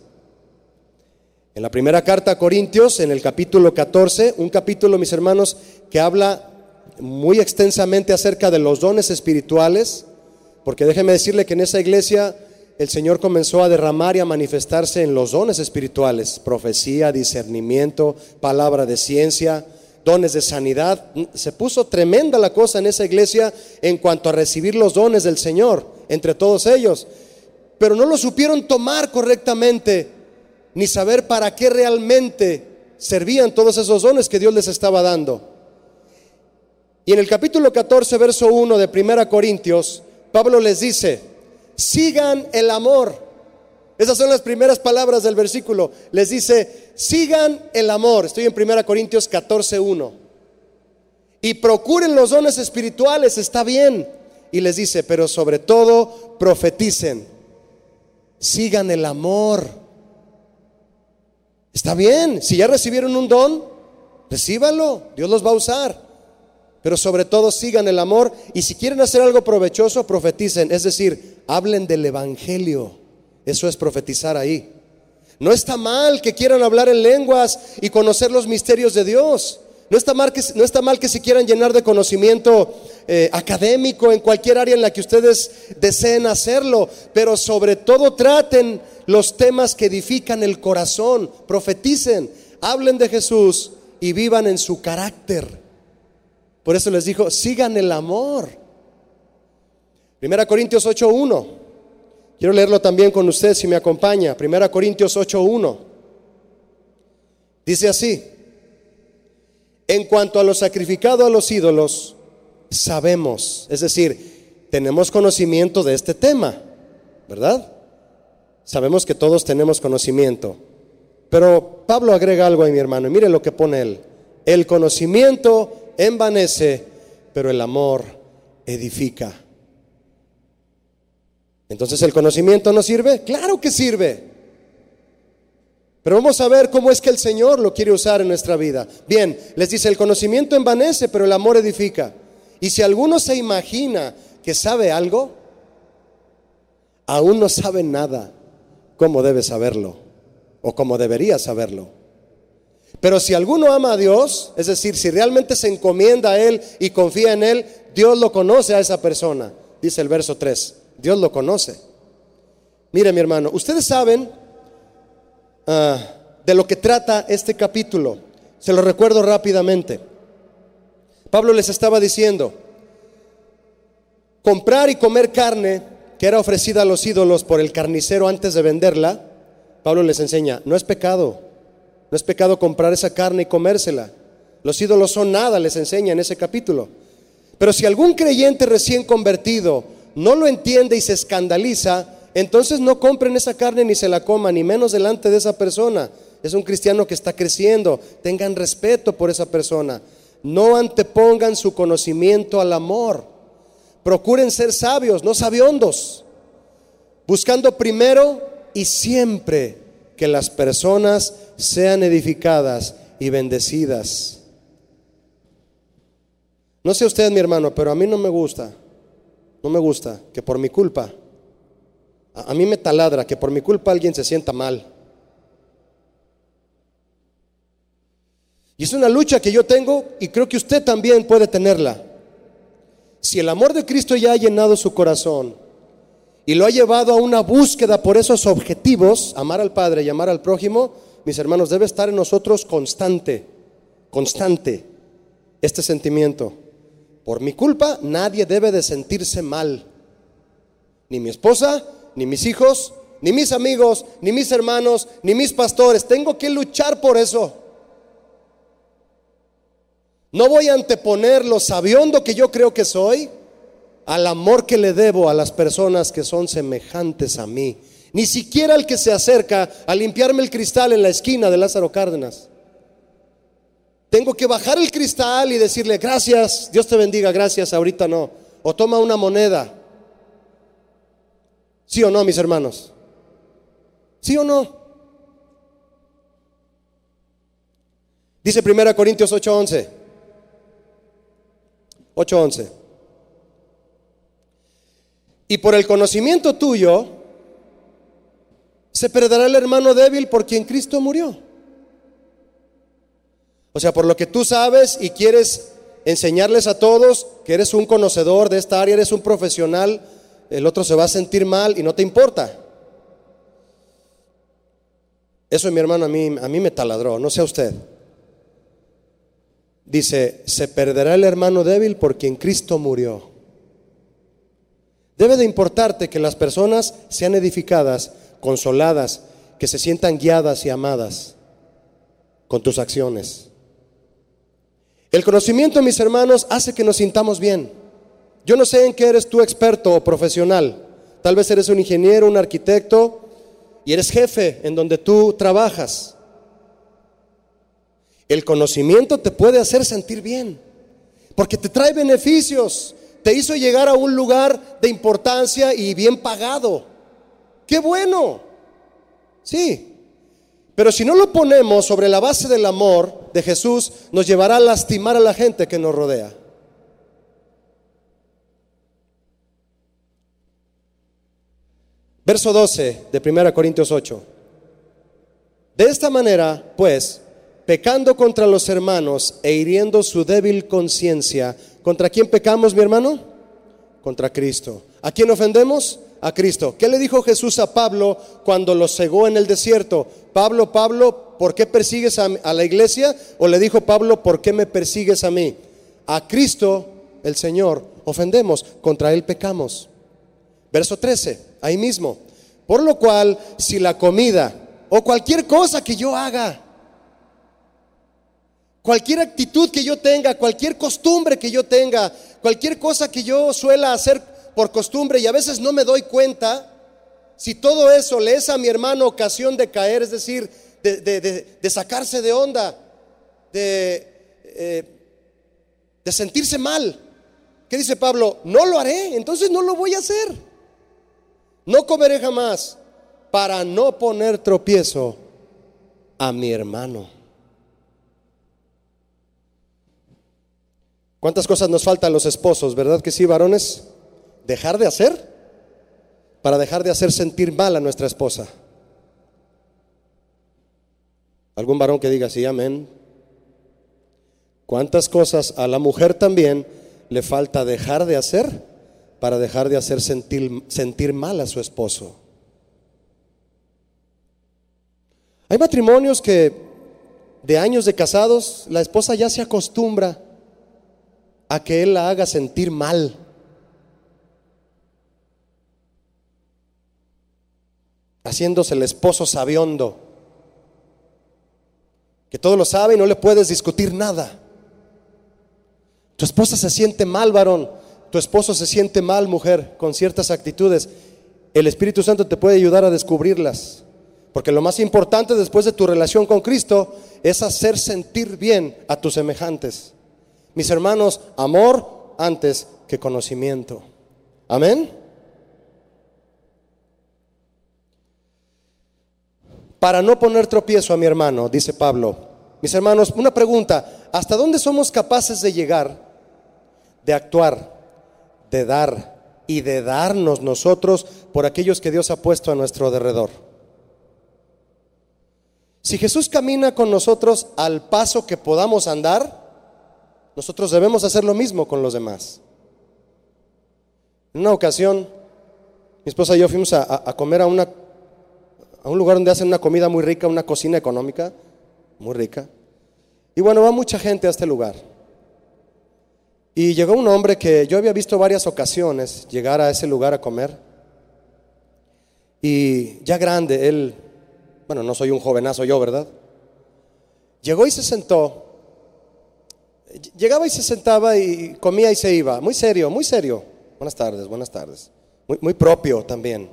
En la primera carta a Corintios, en el capítulo 14, un capítulo, mis hermanos, que habla muy extensamente acerca de los dones espirituales, porque déjeme decirle que en esa iglesia el Señor comenzó a derramar y a manifestarse en los dones espirituales, profecía, discernimiento, palabra de ciencia, dones de sanidad. Se puso tremenda la cosa en esa iglesia en cuanto a recibir los dones del Señor entre todos ellos, pero no lo supieron tomar correctamente, ni saber para qué realmente servían todos esos dones que Dios les estaba dando. Y en el capítulo 14, verso 1 de Primera Corintios, Pablo les dice, sigan el amor. Esas son las primeras palabras del versículo. Les dice, sigan el amor. Estoy en Primera Corintios 14, 1. Y procuren los dones espirituales, está bien. Y les dice, pero sobre todo profeticen. Sigan el amor. Está bien, si ya recibieron un don, recíbanlo, Dios los va a usar. Pero sobre todo sigan el amor y si quieren hacer algo provechoso, profeticen. Es decir, hablen del Evangelio. Eso es profetizar ahí. No está mal que quieran hablar en lenguas y conocer los misterios de Dios. No está mal que, no está mal que se quieran llenar de conocimiento eh, académico en cualquier área en la que ustedes deseen hacerlo. Pero sobre todo traten los temas que edifican el corazón. Profeticen, hablen de Jesús y vivan en su carácter. Por eso les dijo, sigan el amor. Primera Corintios 8.1. Quiero leerlo también con ustedes si me acompaña. Primera Corintios 8.1. Dice así. En cuanto a lo sacrificado a los ídolos, sabemos, es decir, tenemos conocimiento de este tema, ¿verdad? Sabemos que todos tenemos conocimiento. Pero Pablo agrega algo ahí, mi hermano, y mire lo que pone él. El conocimiento envanece, pero el amor edifica. Entonces, ¿el conocimiento no sirve? Claro que sirve. Pero vamos a ver cómo es que el Señor lo quiere usar en nuestra vida. Bien, les dice, el conocimiento envanece, pero el amor edifica. Y si alguno se imagina que sabe algo, aún no sabe nada, ¿cómo debe saberlo? O cómo debería saberlo. Pero si alguno ama a Dios, es decir, si realmente se encomienda a Él y confía en Él, Dios lo conoce a esa persona, dice el verso 3. Dios lo conoce. Mire mi hermano, ustedes saben ah, de lo que trata este capítulo. Se lo recuerdo rápidamente. Pablo les estaba diciendo, comprar y comer carne que era ofrecida a los ídolos por el carnicero antes de venderla, Pablo les enseña, no es pecado. No es pecado comprar esa carne y comérsela. Los ídolos son nada, les enseña en ese capítulo. Pero si algún creyente recién convertido no lo entiende y se escandaliza, entonces no compren esa carne ni se la coman, ni menos delante de esa persona. Es un cristiano que está creciendo. Tengan respeto por esa persona. No antepongan su conocimiento al amor. Procuren ser sabios, no sabiondos, buscando primero y siempre que las personas sean edificadas y bendecidas. No sé usted, mi hermano, pero a mí no me gusta, no me gusta que por mi culpa, a, mí me taladra que por mi culpa alguien se sienta mal. Y es una lucha que yo tengo y creo que usted también puede tenerla. Si el amor de Cristo ya ha llenado su corazón y lo ha llevado a una búsqueda por esos objetivos, amar al Padre y amar al prójimo, mis hermanos, debe estar en nosotros constante, constante este sentimiento. Por mi culpa nadie debe de sentirse mal. Ni mi esposa, ni mis hijos, ni mis amigos, ni mis hermanos, ni mis pastores. Tengo que luchar por eso. No voy a anteponer lo sabiondo que yo creo que soy al amor que le debo a las personas que son semejantes a mí. Ni siquiera el que se acerca a limpiarme el cristal en la esquina de Lázaro Cárdenas. Tengo que bajar el cristal y decirle, gracias, Dios te bendiga, gracias, ahorita no. O toma una moneda. ¿Sí o no, mis hermanos? ¿Sí o no? Dice 1 Corintios 8:11. 8:11. Y por el conocimiento tuyo se perderá el hermano débil por quien Cristo murió. O sea, por lo que tú sabes y quieres enseñarles a todos que eres un conocedor de esta área, eres un profesional, el otro se va a sentir mal y no te importa. Eso mi hermano a mí, a mí me taladró, no sé usted. Dice, se perderá el hermano débil por quien Cristo murió. Debe de importarte que las personas sean edificadas, consoladas, que se sientan guiadas y amadas con tus acciones. El conocimiento, mis hermanos, hace que nos sintamos bien. Yo no sé en qué eres tú experto o profesional. Tal vez eres un ingeniero, un arquitecto y eres jefe en donde tú trabajas. El conocimiento te puede hacer sentir bien, porque te trae beneficios, te hizo llegar a un lugar de importancia y bien pagado. Qué bueno. Sí. Pero si no lo ponemos sobre la base del amor de Jesús, nos llevará a lastimar a la gente que nos rodea. Verso 12 de 1 Corintios 8. De esta manera, pues, pecando contra los hermanos e hiriendo su débil conciencia, ¿Contra quién pecamos, mi hermano? Contra Cristo. ¿A quién ofendemos? A Cristo. ¿Qué le dijo Jesús a Pablo cuando lo cegó en el desierto? Pablo, Pablo, ¿por qué persigues a, la iglesia? O le dijo Pablo, ¿por qué me persigues a mí? A Cristo, el Señor, ofendemos, contra Él pecamos. Verso 13, ahí mismo. Por lo cual, si la comida o cualquier cosa que yo haga, Cualquier actitud que yo tenga, cualquier costumbre que yo tenga, cualquier cosa que yo suela hacer por costumbre y a veces no me doy cuenta, si todo eso le es a mi hermano ocasión de caer, es decir, de, sacarse de onda, eh, de sentirse mal, ¿qué dice Pablo? No lo haré, entonces no lo voy a hacer. No comeré jamás para no poner tropiezo a mi hermano. ¿Cuántas cosas nos faltan los esposos, verdad que sí, varones? Dejar de hacer para dejar de hacer sentir mal a nuestra esposa. ¿Algún varón que diga sí, amén? ¿Cuántas cosas a la mujer también le falta dejar de hacer para dejar de hacer sentir, sentir mal a su esposo? Hay matrimonios que de años de casados la esposa ya se acostumbra a que Él la haga sentir mal. Haciéndose el esposo sabiondo, que todo lo sabe y no le puedes discutir nada. Tu esposa se siente mal, varón. Tu esposo se siente mal, mujer, con ciertas actitudes. El Espíritu Santo te puede ayudar a descubrirlas. Porque lo más importante después de tu relación con Cristo es hacer sentir bien a tus semejantes. Mis hermanos, amor antes que conocimiento. Amén. Para no poner tropiezo a mi hermano, dice Pablo. Mis hermanos, una pregunta. ¿Hasta dónde somos capaces de llegar, de actuar, de dar y de darnos nosotros por aquellos que Dios ha puesto a nuestro derredor? Si Jesús camina con nosotros al paso que podamos andar, nosotros debemos hacer lo mismo con los demás. En una ocasión, mi esposa y yo fuimos a, comer a, a un lugar donde hacen una comida muy rica, una cocina económica, muy rica. Y bueno, va mucha gente a este lugar. Y llegó un hombre que yo había visto varias ocasiones llegar a ese lugar a comer. Y ya grande, él bueno, no soy un jovenazo yo, ¿verdad? Llegó y se sentó. Llegaba y se sentaba y comía y se iba. Muy serio, muy serio. Buenas tardes, buenas tardes. Muy, muy propio también.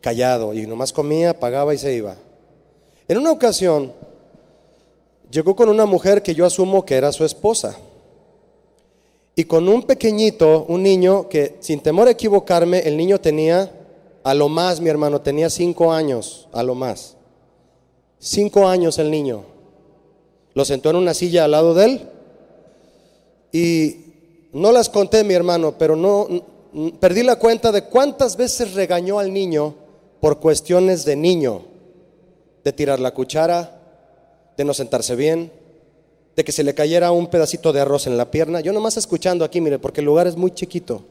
Callado. Y nomás comía, pagaba y se iba. En una ocasión, llegó con una mujer que yo asumo que era su esposa. Y con un pequeñito, un niño que sin temor a equivocarme, el niño tenía a lo más, mi hermano, tenía cinco años, a lo más. Cinco años el niño. Lo sentó en una silla al lado de él. Y no las conté, mi hermano, pero no perdí la cuenta de cuántas veces regañó al niño por cuestiones de niño, de tirar la cuchara, de no sentarse bien, de que se le cayera un pedacito de arroz en la pierna. Yo nomás escuchando aquí, mire, porque el lugar es muy chiquito.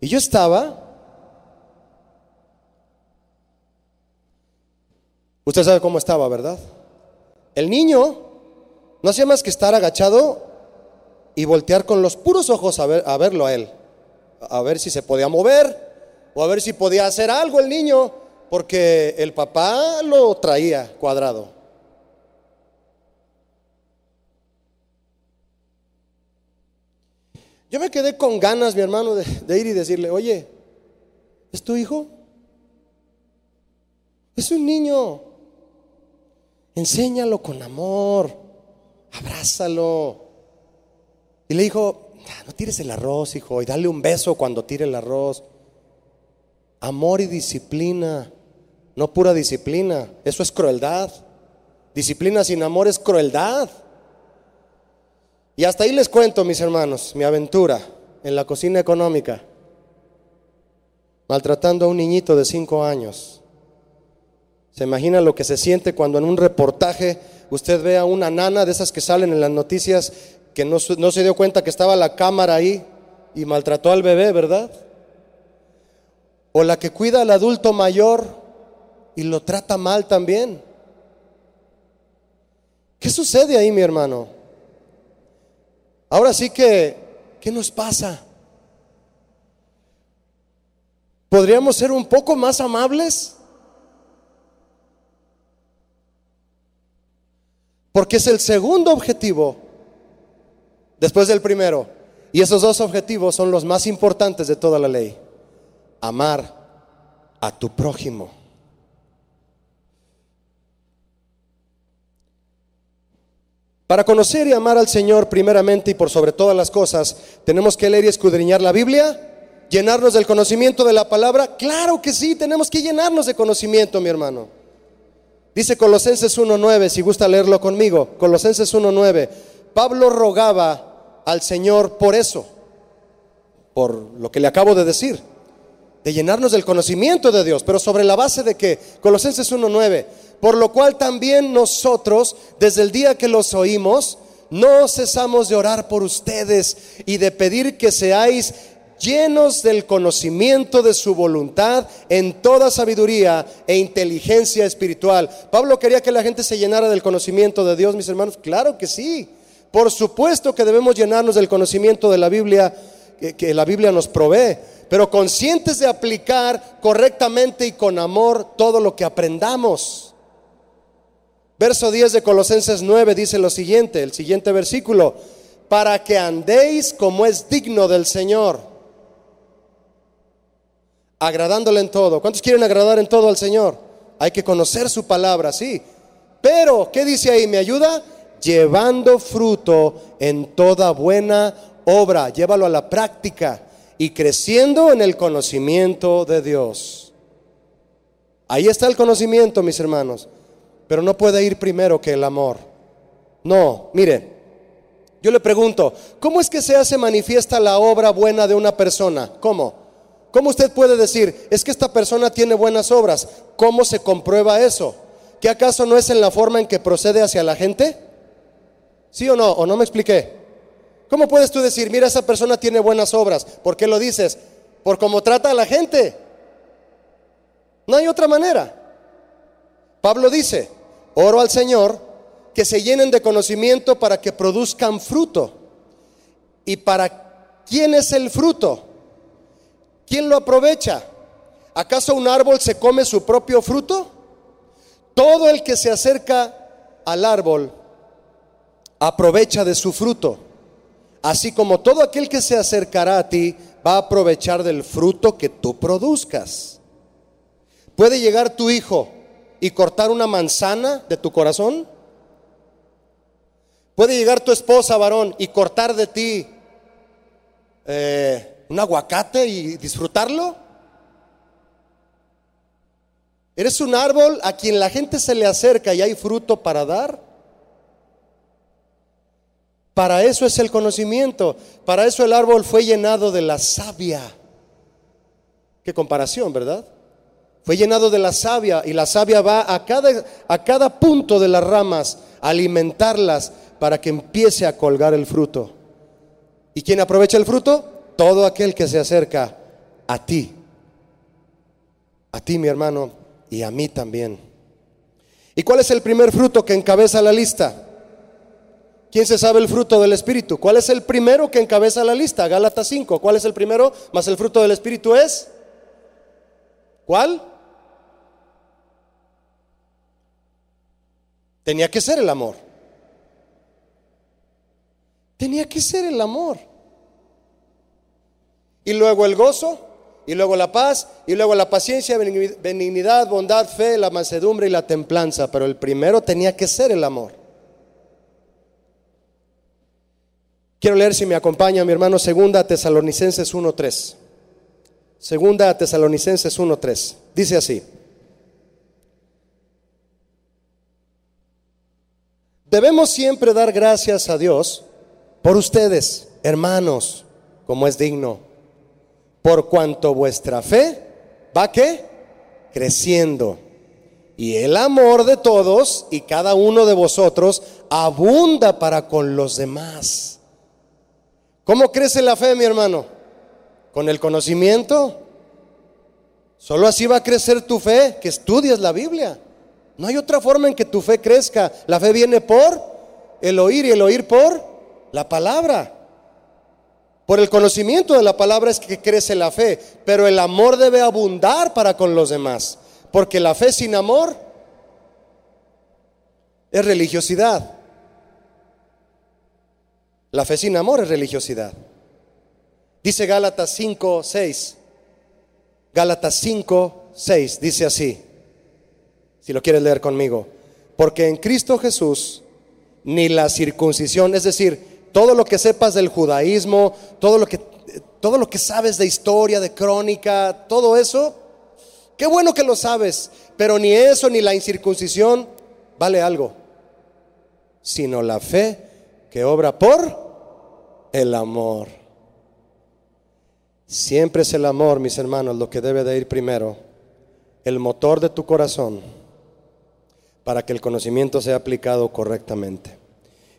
Y yo estaba Usted sabe cómo estaba, ¿verdad? El niño no hacía más que estar agachado y voltear con los puros ojos a, ver, a verlo a él, a ver si se podía mover o a ver si podía hacer algo el niño, porque el papá lo traía cuadrado. Yo me quedé con ganas, mi hermano, de, de ir y decirle, oye, ¿es tu hijo? Es un niño. Enséñalo con amor, abrázalo. Y le dijo, no tires el arroz, hijo, y dale un beso cuando tire el arroz. Amor y disciplina, no pura disciplina, eso es crueldad. Disciplina sin amor es crueldad. Y hasta ahí les cuento, mis hermanos, mi aventura en la cocina económica, maltratando a un niñito de cinco años. ¿Se imagina lo que se siente cuando en un reportaje usted ve a una nana de esas que salen en las noticias que no, no se dio cuenta que estaba la cámara ahí y maltrató al bebé, ¿verdad? O la que cuida al adulto mayor y lo trata mal también. ¿Qué sucede ahí, mi hermano? Ahora sí que, ¿qué nos pasa? ¿Podríamos ser un poco más amables? Porque es el segundo objetivo después del primero. Y esos dos objetivos son los más importantes de toda la ley. Amar a tu prójimo. Para conocer y amar al Señor primeramente y por sobre todas las cosas, tenemos que leer y escudriñar la Biblia, llenarnos del conocimiento de la palabra. Claro que sí, tenemos que llenarnos de conocimiento, mi hermano. Dice Colosenses 1.9, si gusta leerlo conmigo, Colosenses 1.9, Pablo rogaba al Señor por eso, por lo que le acabo de decir, de llenarnos del conocimiento de Dios, pero sobre la base de que, Colosenses 1.9, por lo cual también nosotros, desde el día que los oímos, no cesamos de orar por ustedes y de pedir que seáis llenos del conocimiento de su voluntad en toda sabiduría e inteligencia espiritual. Pablo quería que la gente se llenara del conocimiento de Dios, mis hermanos. Claro que sí. Por supuesto que debemos llenarnos del conocimiento de la Biblia que, la Biblia nos provee, pero conscientes de aplicar correctamente y con amor todo lo que aprendamos. Verso 10 de Colosenses 9 dice lo siguiente, el siguiente versículo, para que andéis como es digno del Señor agradándole en todo. ¿Cuántos quieren agradar en todo al Señor? Hay que conocer su palabra, sí. Pero, ¿qué dice ahí? ¿Me ayuda? llevando fruto en toda buena obra. Llévalo a la práctica y creciendo en el conocimiento de Dios. Ahí está el conocimiento, mis hermanos, pero no puede ir primero que el amor. No, mire, yo le pregunto, ¿cómo es que se hace manifiesta la obra buena de una persona? ¿Cómo? ¿Cómo usted puede decir, es que esta persona tiene buenas obras? ¿Cómo se comprueba eso? ¿Que acaso no es en la forma en que procede hacia la gente? ¿Sí o no? ¿O no me expliqué? ¿Cómo puedes tú decir, mira, esa persona tiene buenas obras? ¿Por qué lo dices? Por cómo trata a la gente. No hay otra manera. Pablo dice, oro al Señor que se llenen de conocimiento para que produzcan fruto. ¿Y para quién es el fruto? ¿Quién lo aprovecha? ¿Acaso un árbol se come su propio fruto? Todo el que se acerca al árbol aprovecha de su fruto, así como todo aquel que se acercará a ti va a aprovechar del fruto que tú produzcas. ¿Puede llegar tu hijo y cortar una manzana de tu corazón? ¿Puede llegar tu esposa, varón, y cortar de ti eh, un aguacate y disfrutarlo? ¿Eres un árbol a quien la gente se le acerca y hay fruto para dar? Para eso es el conocimiento. Para eso el árbol fue llenado de la savia. Qué comparación, ¿verdad? Fue llenado de la savia y la savia va a cada, a cada punto de las ramas a alimentarlas para que empiece a colgar el fruto. ¿Y quién aprovecha el fruto? Todo aquel que se acerca a ti, a ti mi hermano y a mí también. ¿Y cuál es el primer fruto que encabeza la lista? ¿Quién se sabe el fruto del Espíritu? ¿Cuál es el primero que encabeza la lista? Gálatas 5. ¿Cuál es el primero? Más el fruto del Espíritu es. ¿Cuál? Tenía que ser el amor. Tenía que ser el amor y luego el gozo, y luego la paz, y luego la paciencia, benignidad, bondad, fe, la mansedumbre y la templanza. Pero el primero tenía que ser el amor. Quiero leer si me acompaña mi hermano segunda Tesalonicenses 1:3. Segunda Tesalonicenses 1:3. Dice así: Debemos siempre dar gracias a Dios por ustedes, hermanos, como es digno por cuanto vuestra fe va creciendo y el amor de todos y cada uno de vosotros abunda para con los demás. ¿Cómo crece la fe, mi hermano? ¿Con el conocimiento? Solo así va a crecer tu fe, que estudias la Biblia. No hay otra forma en que tu fe crezca. La fe viene por el oír y el oír por la palabra. Por el conocimiento de la palabra es que crece la fe, pero el amor debe abundar para con los demás, porque la fe sin amor es religiosidad. La fe sin amor es religiosidad. Dice Gálatas 5, 6. Gálatas 5, 6 dice así, si lo quieres leer conmigo, porque en Cristo Jesús ni la circuncisión, es decir, todo lo que sepas del judaísmo, todo lo que, todo lo que sabes de historia, de crónica, todo eso, qué bueno que lo sabes, pero ni eso ni la incircuncisión vale algo, sino la fe que obra por el amor. Siempre es el amor, mis hermanos, lo que debe de ir primero, el motor de tu corazón, para que el conocimiento sea aplicado correctamente.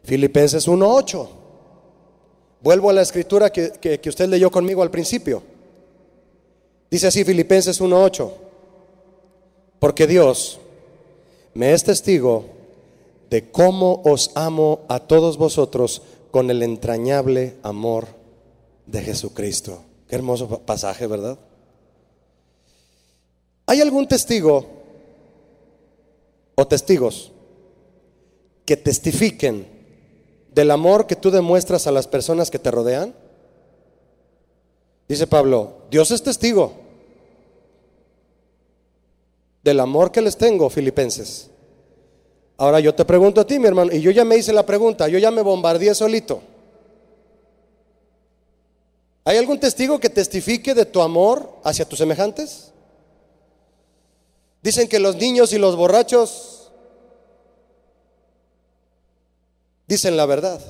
Filipenses 1.8. Vuelvo a la escritura que, usted leyó conmigo al principio. Dice así Filipenses 1.8, porque Dios me es testigo de cómo os amo a todos vosotros con el entrañable amor de Jesucristo. Qué hermoso pasaje, ¿verdad? ¿Hay algún testigo o testigos que testifiquen del amor que tú demuestras a las personas que te rodean? Dice Pablo, Dios es testigo del amor que les tengo, filipenses. Ahora yo te pregunto a ti, mi hermano, y yo ya me hice la pregunta, yo ya me bombardeé solito. ¿Hay algún testigo que testifique de tu amor hacia tus semejantes? Dicen que los niños y los borrachos dicen la verdad.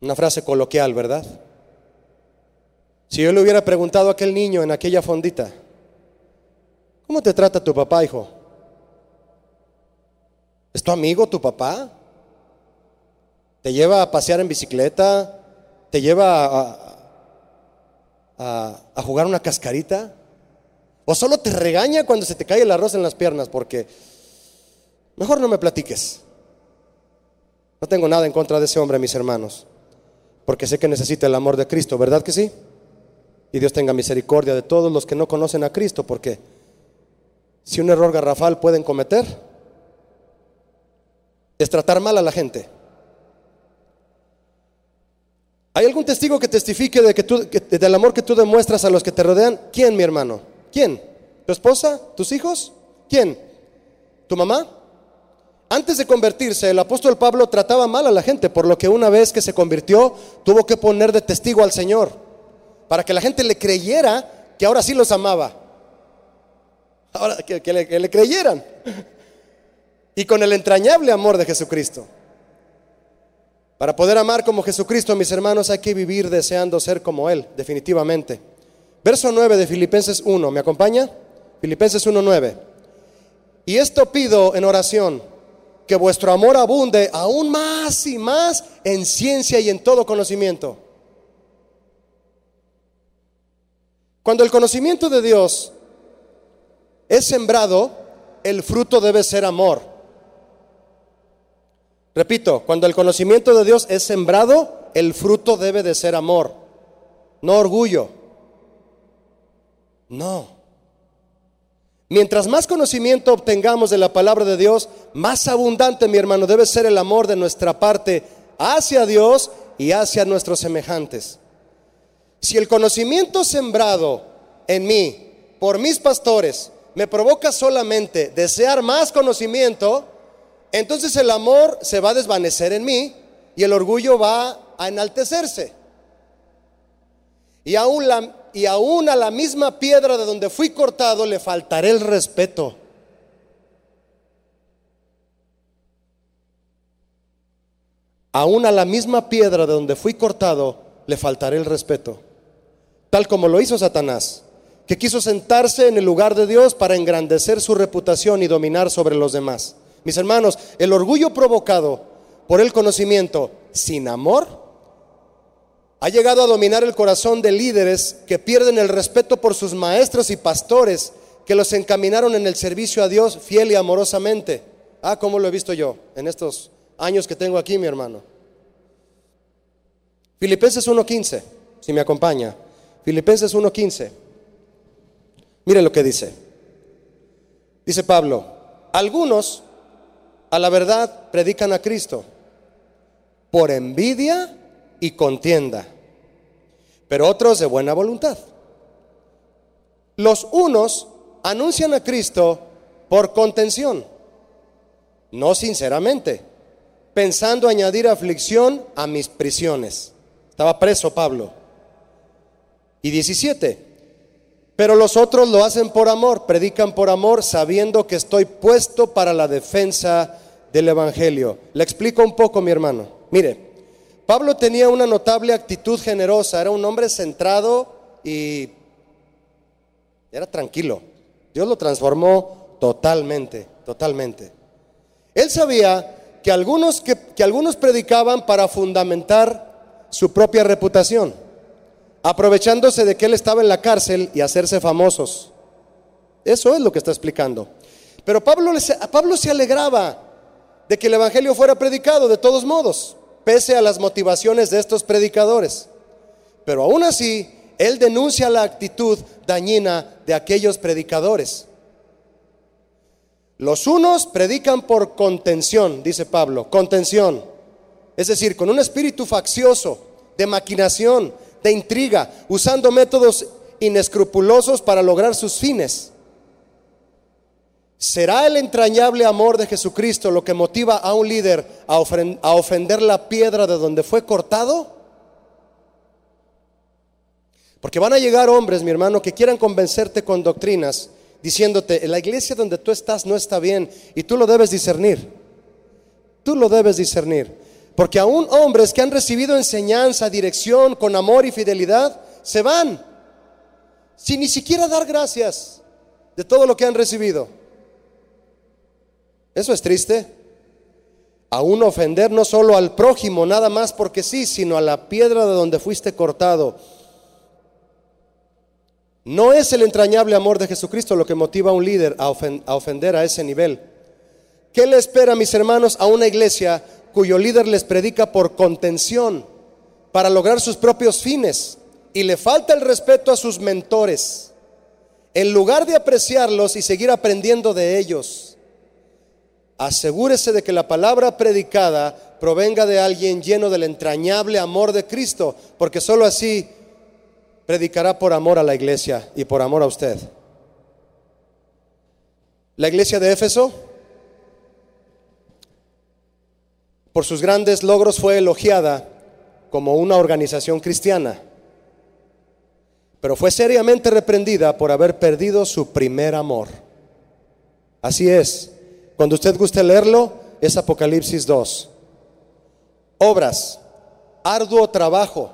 Una frase coloquial, ¿verdad? Si yo le hubiera preguntado a aquel niño en aquella fondita, ¿cómo te trata tu papá, hijo? ¿Es tu amigo tu papá? ¿Te lleva a pasear en bicicleta? ¿Te lleva a, jugar una cascarita? ¿O solo te regaña cuando se te cae el arroz en las piernas? Porque mejor no me platiques. No tengo nada en contra de ese hombre, mis hermanos porque sé que necesita el amor de Cristo, ¿verdad que sí? Y Dios tenga misericordia de todos los que no conocen a Cristo, porque si un error garrafal pueden cometer, es tratar mal a la gente. ¿Hay algún testigo que testifique de que tú, del amor que tú demuestras a los que te rodean? ¿Quién, mi hermano? ¿Quién? ¿Tu esposa? ¿Tus hijos? ¿Quién? ¿Tu mamá? Antes de convertirse, el apóstol Pablo trataba mal a la gente, por lo que una vez que se convirtió, tuvo que poner de testigo al Señor, para que la gente le creyera que ahora sí los amaba. Ahora que, le, le creyeran. Y con el entrañable amor de Jesucristo. Para poder amar como Jesucristo, mis hermanos, hay que vivir deseando ser como Él, definitivamente. Verso 9 de Filipenses 1, ¿me acompaña? Filipenses 1.9. Y esto pido en oración que vuestro amor abunde aún más y más en ciencia y en todo conocimiento. Cuando el conocimiento de Dios es sembrado, el fruto debe ser amor. Repito, cuando el conocimiento de Dios es sembrado, el fruto debe de ser amor, no orgullo. No. Mientras más conocimiento obtengamos de la palabra de Dios, más abundante, mi hermano, debe ser el amor de nuestra parte hacia Dios y hacia nuestros semejantes. Si el conocimiento sembrado en mí por mis pastores me provoca solamente desear más conocimiento, entonces el amor se va a desvanecer en mí y el orgullo va a enaltecerse. Y aún a la misma piedra de donde fui cortado le faltaré el respeto. Aún a la misma piedra de donde fui cortado le faltaré el respeto. Tal como lo hizo Satanás, que quiso sentarse en el lugar de Dios para engrandecer su reputación y dominar sobre los demás. Mis hermanos, el orgullo provocado por el conocimiento sin amor ha llegado a dominar el corazón de líderes que pierden el respeto por sus maestros y pastores que los encaminaron en el servicio a Dios fiel y amorosamente. Ah, como lo he visto yo en estos años que tengo aquí, mi hermano. Filipenses 1.15, si me acompaña. Filipenses 1.15. Mire lo que dice. Dice Pablo, algunos a la verdad predican a Cristo por envidia y contienda, pero otros de buena voluntad. Los unos anuncian a Cristo por contención, no sinceramente, pensando añadir aflicción a mis prisiones. Estaba preso Pablo. Y 17. Pero los otros lo hacen por amor, predican por amor, sabiendo que estoy puesto para la defensa del Evangelio. Le explico un poco, mi hermano. Mire, Pablo tenía una notable actitud generosa, era un hombre centrado y era tranquilo. Dios lo transformó totalmente, totalmente. Él sabía que algunos, que, que algunos predicaban para fundamentar su propia reputación, aprovechándose de que él estaba en la cárcel y hacerse famosos. Eso es lo que está explicando. Pero Pablo, Pablo se alegraba de que el Evangelio fuera predicado de todos modos pese a las motivaciones de estos predicadores. Pero aún así, él denuncia la actitud dañina de aquellos predicadores. Los unos predican por contención, dice Pablo, contención. Es decir, con un espíritu faccioso, de maquinación, de intriga, usando métodos inescrupulosos para lograr sus fines. ¿Será el entrañable amor de Jesucristo lo que motiva a un líder a, ofender la piedra de donde fue cortado? Porque van a llegar hombres, mi hermano, que quieran convencerte con doctrinas, diciéndote, la iglesia donde tú estás no está bien y tú lo debes discernir. Tú lo debes discernir. Porque aún hombres que han recibido enseñanza, dirección, con amor y fidelidad, se van sin ni siquiera dar gracias de todo lo que han recibido. Eso es triste. Aún ofender no solo al prójimo, nada más porque sí, sino a la piedra de donde fuiste cortado. No es el entrañable amor de Jesucristo lo que motiva a un líder a, ofender a ese nivel. ¿Qué le espera, mis hermanos, a una iglesia cuyo líder les predica por contención para lograr sus propios fines y le falta el respeto a sus mentores? En lugar de apreciarlos y seguir aprendiendo de ellos asegúrese de que la palabra predicada provenga de alguien lleno del entrañable amor de Cristo, porque sólo así predicará por amor a la iglesia y por amor a usted. La iglesia de Éfeso, por sus grandes logros, fue elogiada como una organización cristiana, pero fue seriamente reprendida por haber perdido su primer amor. Así es, cuando usted guste leerlo, es Apocalipsis 2. Obras, arduo trabajo,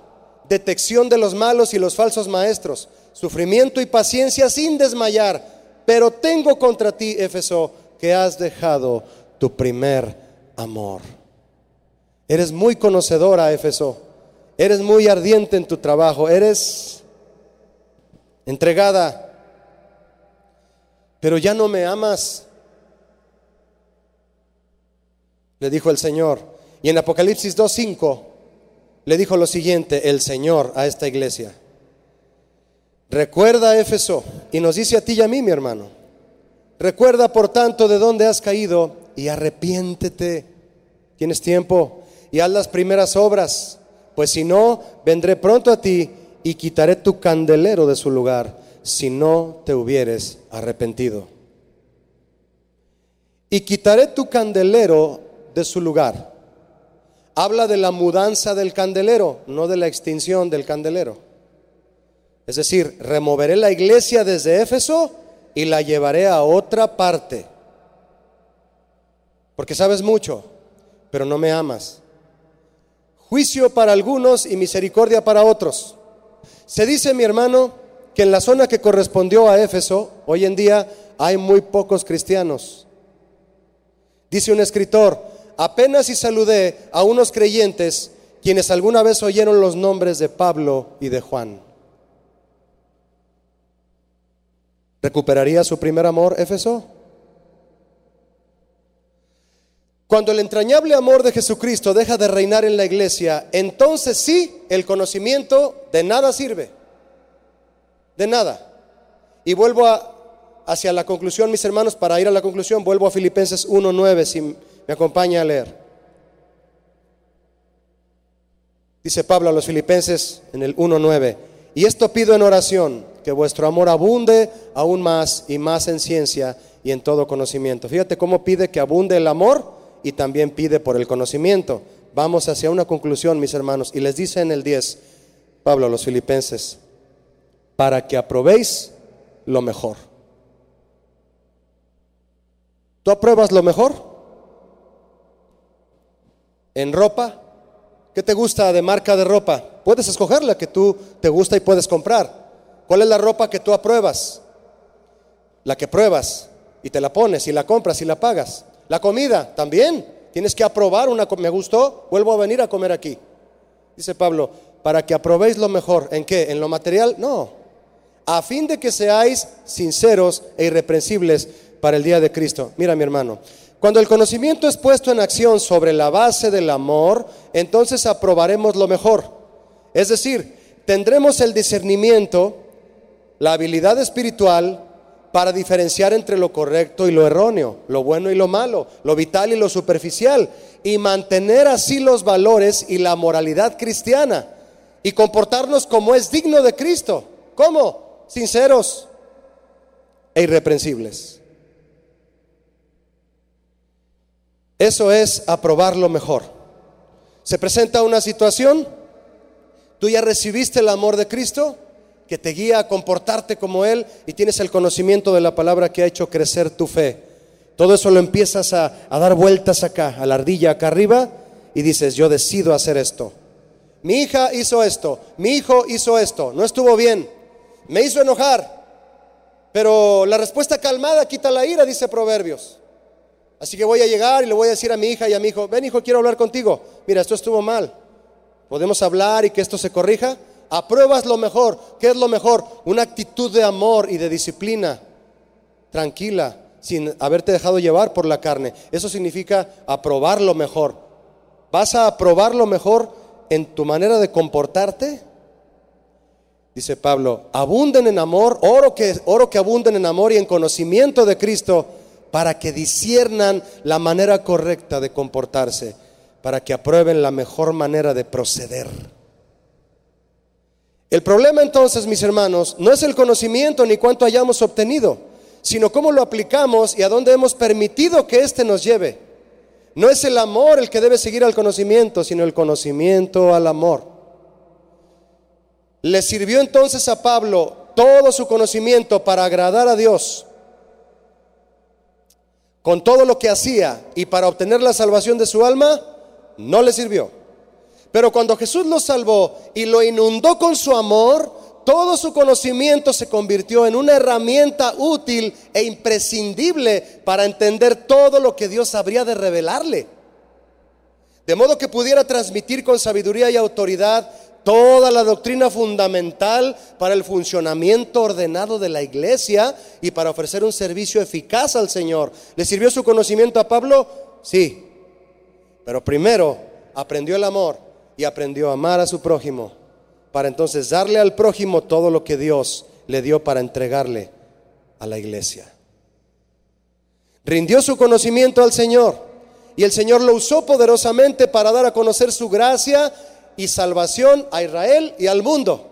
detección de los malos y los falsos maestros, sufrimiento y paciencia sin desmayar. Pero tengo contra ti, Éfeso, que has dejado tu primer amor. Eres muy conocedora, Éfeso. Eres muy ardiente en tu trabajo. Eres entregada. Pero ya no me amas. Le dijo el Señor. Y en Apocalipsis 2.5 le dijo lo siguiente el Señor a esta iglesia. Recuerda, Éfeso, y nos dice a ti y a mí, mi hermano. Recuerda, por tanto, de dónde has caído y arrepiéntete. Tienes tiempo y haz las primeras obras, pues si no, vendré pronto a ti y quitaré tu candelero de su lugar, si no te hubieres arrepentido. Y quitaré tu candelero de su lugar. Habla de la mudanza del candelero, no de la extinción del candelero. Es decir, removeré la iglesia desde Éfeso y la llevaré a otra parte. Porque sabes mucho, pero no me amas. Juicio para algunos y misericordia para otros. Se dice, mi hermano, que en la zona que correspondió a Éfeso, hoy en día hay muy pocos cristianos. Dice un escritor, apenas si saludé a unos creyentes quienes alguna vez oyeron los nombres de Pablo y de Juan. ¿Recuperaría su primer amor, Éfeso? Cuando el entrañable amor de Jesucristo deja de reinar en la iglesia, entonces sí, el conocimiento de nada sirve. De nada. Y vuelvo hacia la conclusión, mis hermanos, para ir a la conclusión, vuelvo a Filipenses 1.9, si me acompaña a leer. Dice Pablo a los filipenses en el 1.9, y esto pido en oración, que vuestro amor abunde aún más y más en ciencia y en todo conocimiento. Fíjate cómo pide que abunde el amor y también pide por el conocimiento. Vamos hacia una conclusión, mis hermanos, y les dice en el 10, Pablo a los filipenses, para que aprobéis lo mejor. ¿Tú apruebas lo mejor? En ropa. ¿Qué te gusta de marca de ropa? Puedes escoger la que tú te gusta y puedes comprar. ¿Cuál es la ropa que tú apruebas? La que pruebas y te la pones y la compras y la pagas. La comida también. Tienes que aprobar una. Me gustó, vuelvo a venir a comer aquí. Dice Pablo, para que aprobéis lo mejor. ¿En qué? ¿En lo material? No. A fin de que seáis sinceros e irreprensibles para el día de Cristo. Mira mi hermano, cuando el conocimiento es puesto en acción sobre la base del amor, entonces aprobaremos lo mejor. Es decir, tendremos el discernimiento, la habilidad espiritual para diferenciar entre lo correcto y lo erróneo, lo bueno y lo malo, lo vital y lo superficial, y mantener así los valores y la moralidad cristiana, y comportarnos como es digno de Cristo. ¿Cómo? Sinceros e irreprensibles. Eso es aprobar lo mejor. Se presenta una situación, tú ya recibiste el amor de Cristo que te guía a comportarte como Él y tienes el conocimiento de la palabra que ha hecho crecer tu fe. Todo eso lo empiezas a, dar vueltas acá, a la ardilla acá arriba, y dices, yo decido hacer esto. Mi hija hizo esto, mi hijo hizo esto, no estuvo bien, me hizo enojar, pero la respuesta calmada quita la ira, dice Proverbios. Así que voy a llegar y le voy a decir a mi hija y a mi hijo, ven hijo, quiero hablar contigo. Mira, esto estuvo mal. ¿Podemos hablar y que esto se corrija? Apruebas lo mejor. ¿Qué es lo mejor? Una actitud de amor y de disciplina. Tranquila, sin haberte dejado llevar por la carne. Eso significa aprobar lo mejor. ¿Vas a aprobar lo mejor en tu manera de comportarte? Dice Pablo, abunden en amor, oro que, oro que abunden en amor y en conocimiento de Cristo para que disiernan la manera correcta de comportarse, para que aprueben la mejor manera de proceder. El problema entonces, mis hermanos, no es el conocimiento ni cuánto hayamos obtenido, sino cómo lo aplicamos y a dónde hemos permitido que éste nos lleve. No es el amor el que debe seguir al conocimiento, sino el conocimiento al amor. Le sirvió entonces a Pablo todo su conocimiento para agradar a Dios con todo lo que hacía y para obtener la salvación de su alma, no le sirvió. Pero cuando Jesús lo salvó y lo inundó con su amor, todo su conocimiento se convirtió en una herramienta útil e imprescindible para entender todo lo que Dios habría de revelarle. De modo que pudiera transmitir con sabiduría y autoridad toda la doctrina fundamental para el funcionamiento ordenado de la iglesia y para ofrecer un servicio eficaz al Señor. ¿Le sirvió su conocimiento a Pablo? Sí. Pero primero aprendió el amor y aprendió a amar a su prójimo para entonces darle al prójimo todo lo que Dios le dio para entregarle a la iglesia. Rindió su conocimiento al Señor y el Señor lo usó poderosamente para dar a conocer su gracia y salvación a Israel y al mundo.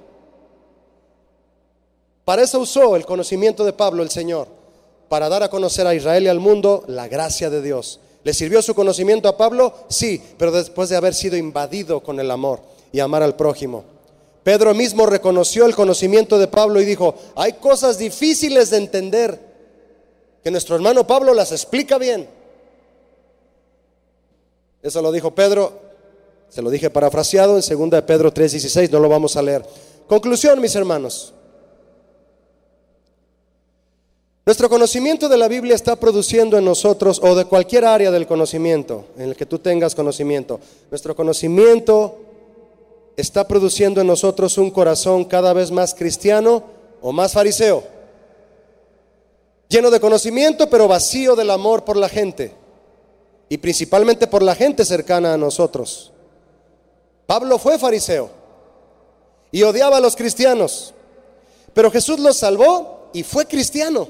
Para eso usó el conocimiento de Pablo el Señor, para dar a conocer a Israel y al mundo la gracia de Dios. ¿Le sirvió su conocimiento a Pablo? Sí, pero después de haber sido invadido con el amor y amar al prójimo. Pedro mismo reconoció el conocimiento de Pablo y dijo, hay cosas difíciles de entender que nuestro hermano Pablo las explica bien. Eso lo dijo Pedro, se lo dije parafraseado en 2 de Pedro 3:16, no lo vamos a leer. Conclusión, mis hermanos. Nuestro conocimiento de la Biblia está produciendo en nosotros, o de cualquier área del conocimiento, en el que tú tengas conocimiento, nuestro conocimiento está produciendo en nosotros un corazón cada vez más cristiano o más fariseo, lleno de conocimiento pero vacío del amor por la gente, y principalmente por la gente cercana a nosotros. Pablo fue fariseo y odiaba a los cristianos, pero Jesús los salvó y fue cristiano.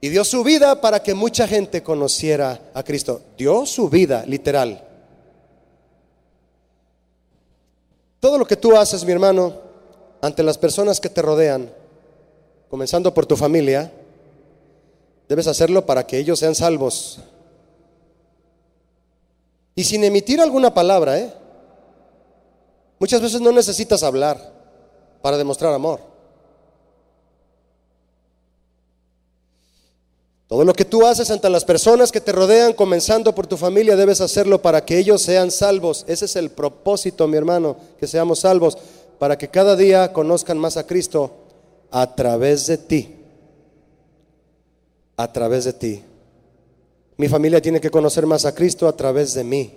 Y dio su vida para que mucha gente conociera a Cristo. Dio su vida, literal. Todo lo que tú haces, mi hermano, ante las personas que te rodean, comenzando por tu familia, debes hacerlo para que ellos sean salvos. Y sin emitir alguna palabra, ¿eh? Muchas veces no necesitas hablar para demostrar amor. Todo lo que tú haces ante las personas que te rodean, comenzando por tu familia, debes hacerlo para que ellos sean salvos. Ese es el propósito, mi hermano, que seamos salvos, para que cada día conozcan más a Cristo a través de ti. A través de ti. Mi familia tiene que conocer más a Cristo a través de mí.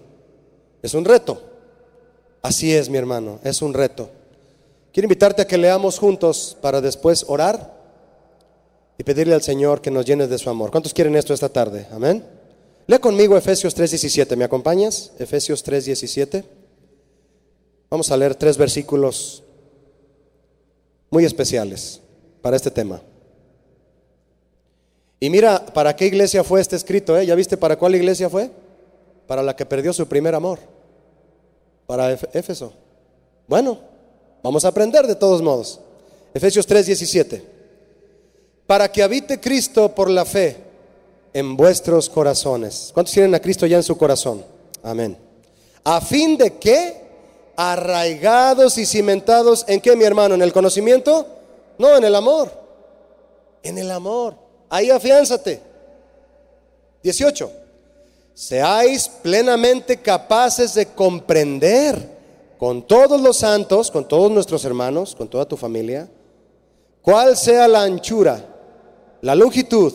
Es un reto. Así es, mi hermano, es un reto. Quiero invitarte a que leamos juntos para después orar y pedirle al Señor que nos llene de su amor. ¿Cuántos quieren esto esta tarde? Amén. Lea conmigo Efesios 3:17. ¿Me acompañas? Efesios 3:17. Vamos a leer tres versículos muy especiales para este tema. Y mira, ¿para qué iglesia fue este escrito? Eh? ¿Ya viste para cuál iglesia fue? Para la que perdió su primer amor. Para Éfeso. Bueno, vamos a aprender de todos modos. Efesios 3:17 para que habite Cristo por la fe en vuestros corazones. ¿Cuántos tienen a Cristo ya en su corazón? Amén. A fin de que, arraigados y cimentados, ¿en qué, mi hermano? ¿En el conocimiento? No, en el amor. En el amor. Ahí afiánzate. 18. Seáis plenamente capaces de comprender con todos los santos, con todos nuestros hermanos, con toda tu familia, cuál sea la anchura, la longitud,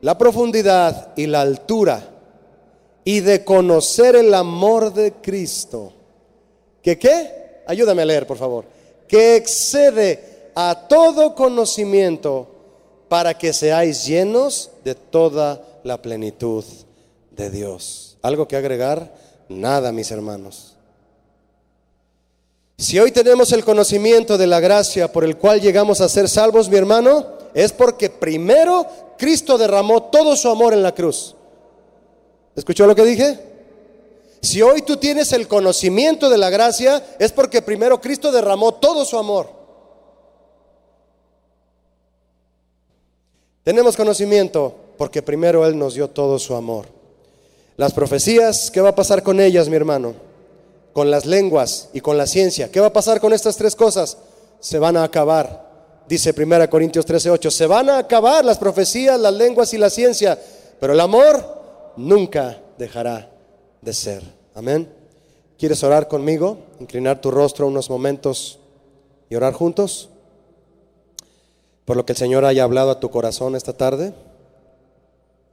la profundidad y la altura, y de conocer el amor de Cristo. ¿Que qué? Ayúdame a leer, por favor. Que excede a todo conocimiento para que seáis llenos de toda la plenitud de Dios. ¿Algo que agregar? Nada, mis hermanos. Si hoy tenemos el conocimiento de la gracia por el cual llegamos a ser salvos, mi hermano, es porque primero Cristo derramó todo su amor en la cruz. ¿Escuchó lo que dije? Si hoy tú tienes el conocimiento de la gracia, es porque primero Cristo derramó todo su amor. Tenemos conocimiento porque primero Él nos dio todo su amor. Las profecías, ¿qué va a pasar con ellas, mi hermano? Con las lenguas y con la ciencia. ¿Qué va a pasar con estas tres cosas? Se van a acabar. Dice 1 Corintios 13:8, se van a acabar las profecías, las lenguas y la ciencia, pero el amor nunca dejará de ser. Amén. ¿Quieres orar conmigo? Inclinar tu rostro unos momentos y orar juntos por lo que el Señor haya hablado a tu corazón esta tarde.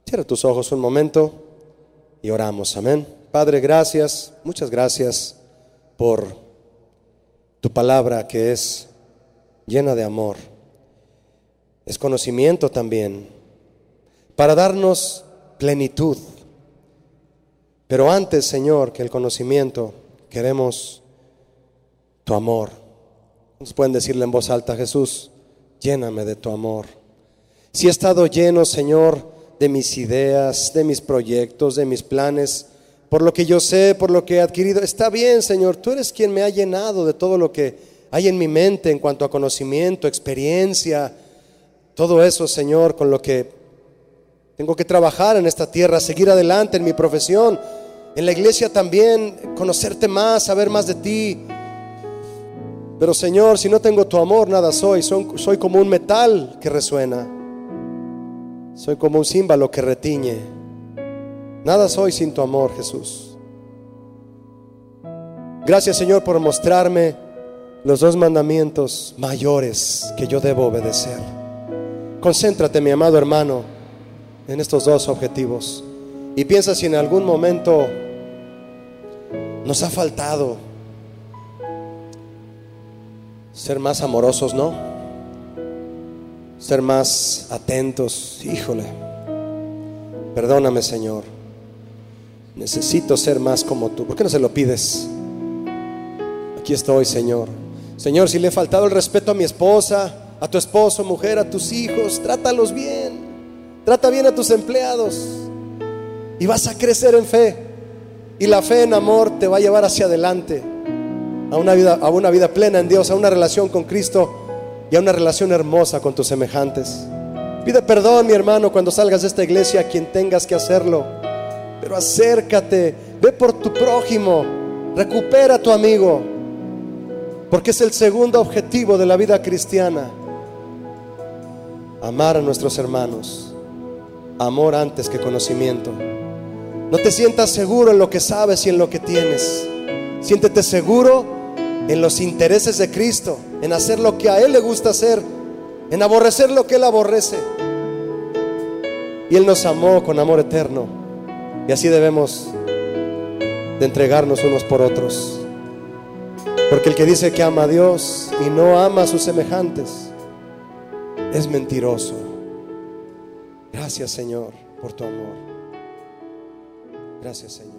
Cierra tus ojos un momento y oramos. Amén. Padre, gracias, muchas gracias por tu palabra que es llena de amor. Es conocimiento también para darnos plenitud. Pero antes, Señor, que el conocimiento, queremos tu amor. Nos pueden decirle en voz alta, Jesús, lléname de tu amor. Si he estado lleno, Señor, de mis ideas, de mis proyectos, de mis planes, por lo que yo sé, por lo que he adquirido. Está bien, Señor, tú eres quien me ha llenado de todo lo que hay en mi mente en cuanto a conocimiento, experiencia, todo eso, Señor, con lo que tengo que trabajar en esta tierra, seguir adelante en mi profesión, en la iglesia también, conocerte más, saber más de ti. Pero Señor, si no tengo tu amor, nada soy. Soy, como un metal que resuena. Soy como un címbalo que retiñe. Nada soy sin tu amor, Jesús. Gracias, Señor, por mostrarme los dos mandamientos mayores que yo debo obedecer. Concéntrate, mi amado hermano, en estos dos objetivos. Y piensa si en algún momento nos ha faltado ser más amorosos, ¿no? Ser más atentos. Híjole, perdóname Señor. Necesito ser más como tú. ¿Por qué no se lo pides? Aquí estoy, Señor. Señor, si le he faltado el respeto a mi esposa, a tu esposo, mujer, a tus hijos, trátalos bien. Trata bien a tus empleados. Y vas a crecer en fe. Y la fe en amor te va a llevar hacia adelante. A una vida, a una vida plena en Dios, a una relación con Cristo y a una relación hermosa con tus semejantes. Pide perdón, mi hermano, cuando salgas de esta iglesia, a quien tengas que hacerlo. Pero acércate, ve por tu prójimo, recupera a tu amigo, porque es el segundo objetivo de la vida cristiana. Amar a nuestros hermanos. Amor antes que conocimiento. No te sientas seguro en lo que sabes y en lo que tienes. Siéntete seguro en los intereses de Cristo, en hacer lo que a Él le gusta hacer, en aborrecer lo que Él aborrece. Y Él nos amó con amor eterno. Y así debemos de entregarnos unos por otros. Porque el que dice que ama a Dios y no ama a sus semejantes es mentiroso. Gracias Señor por tu amor. Gracias Señor.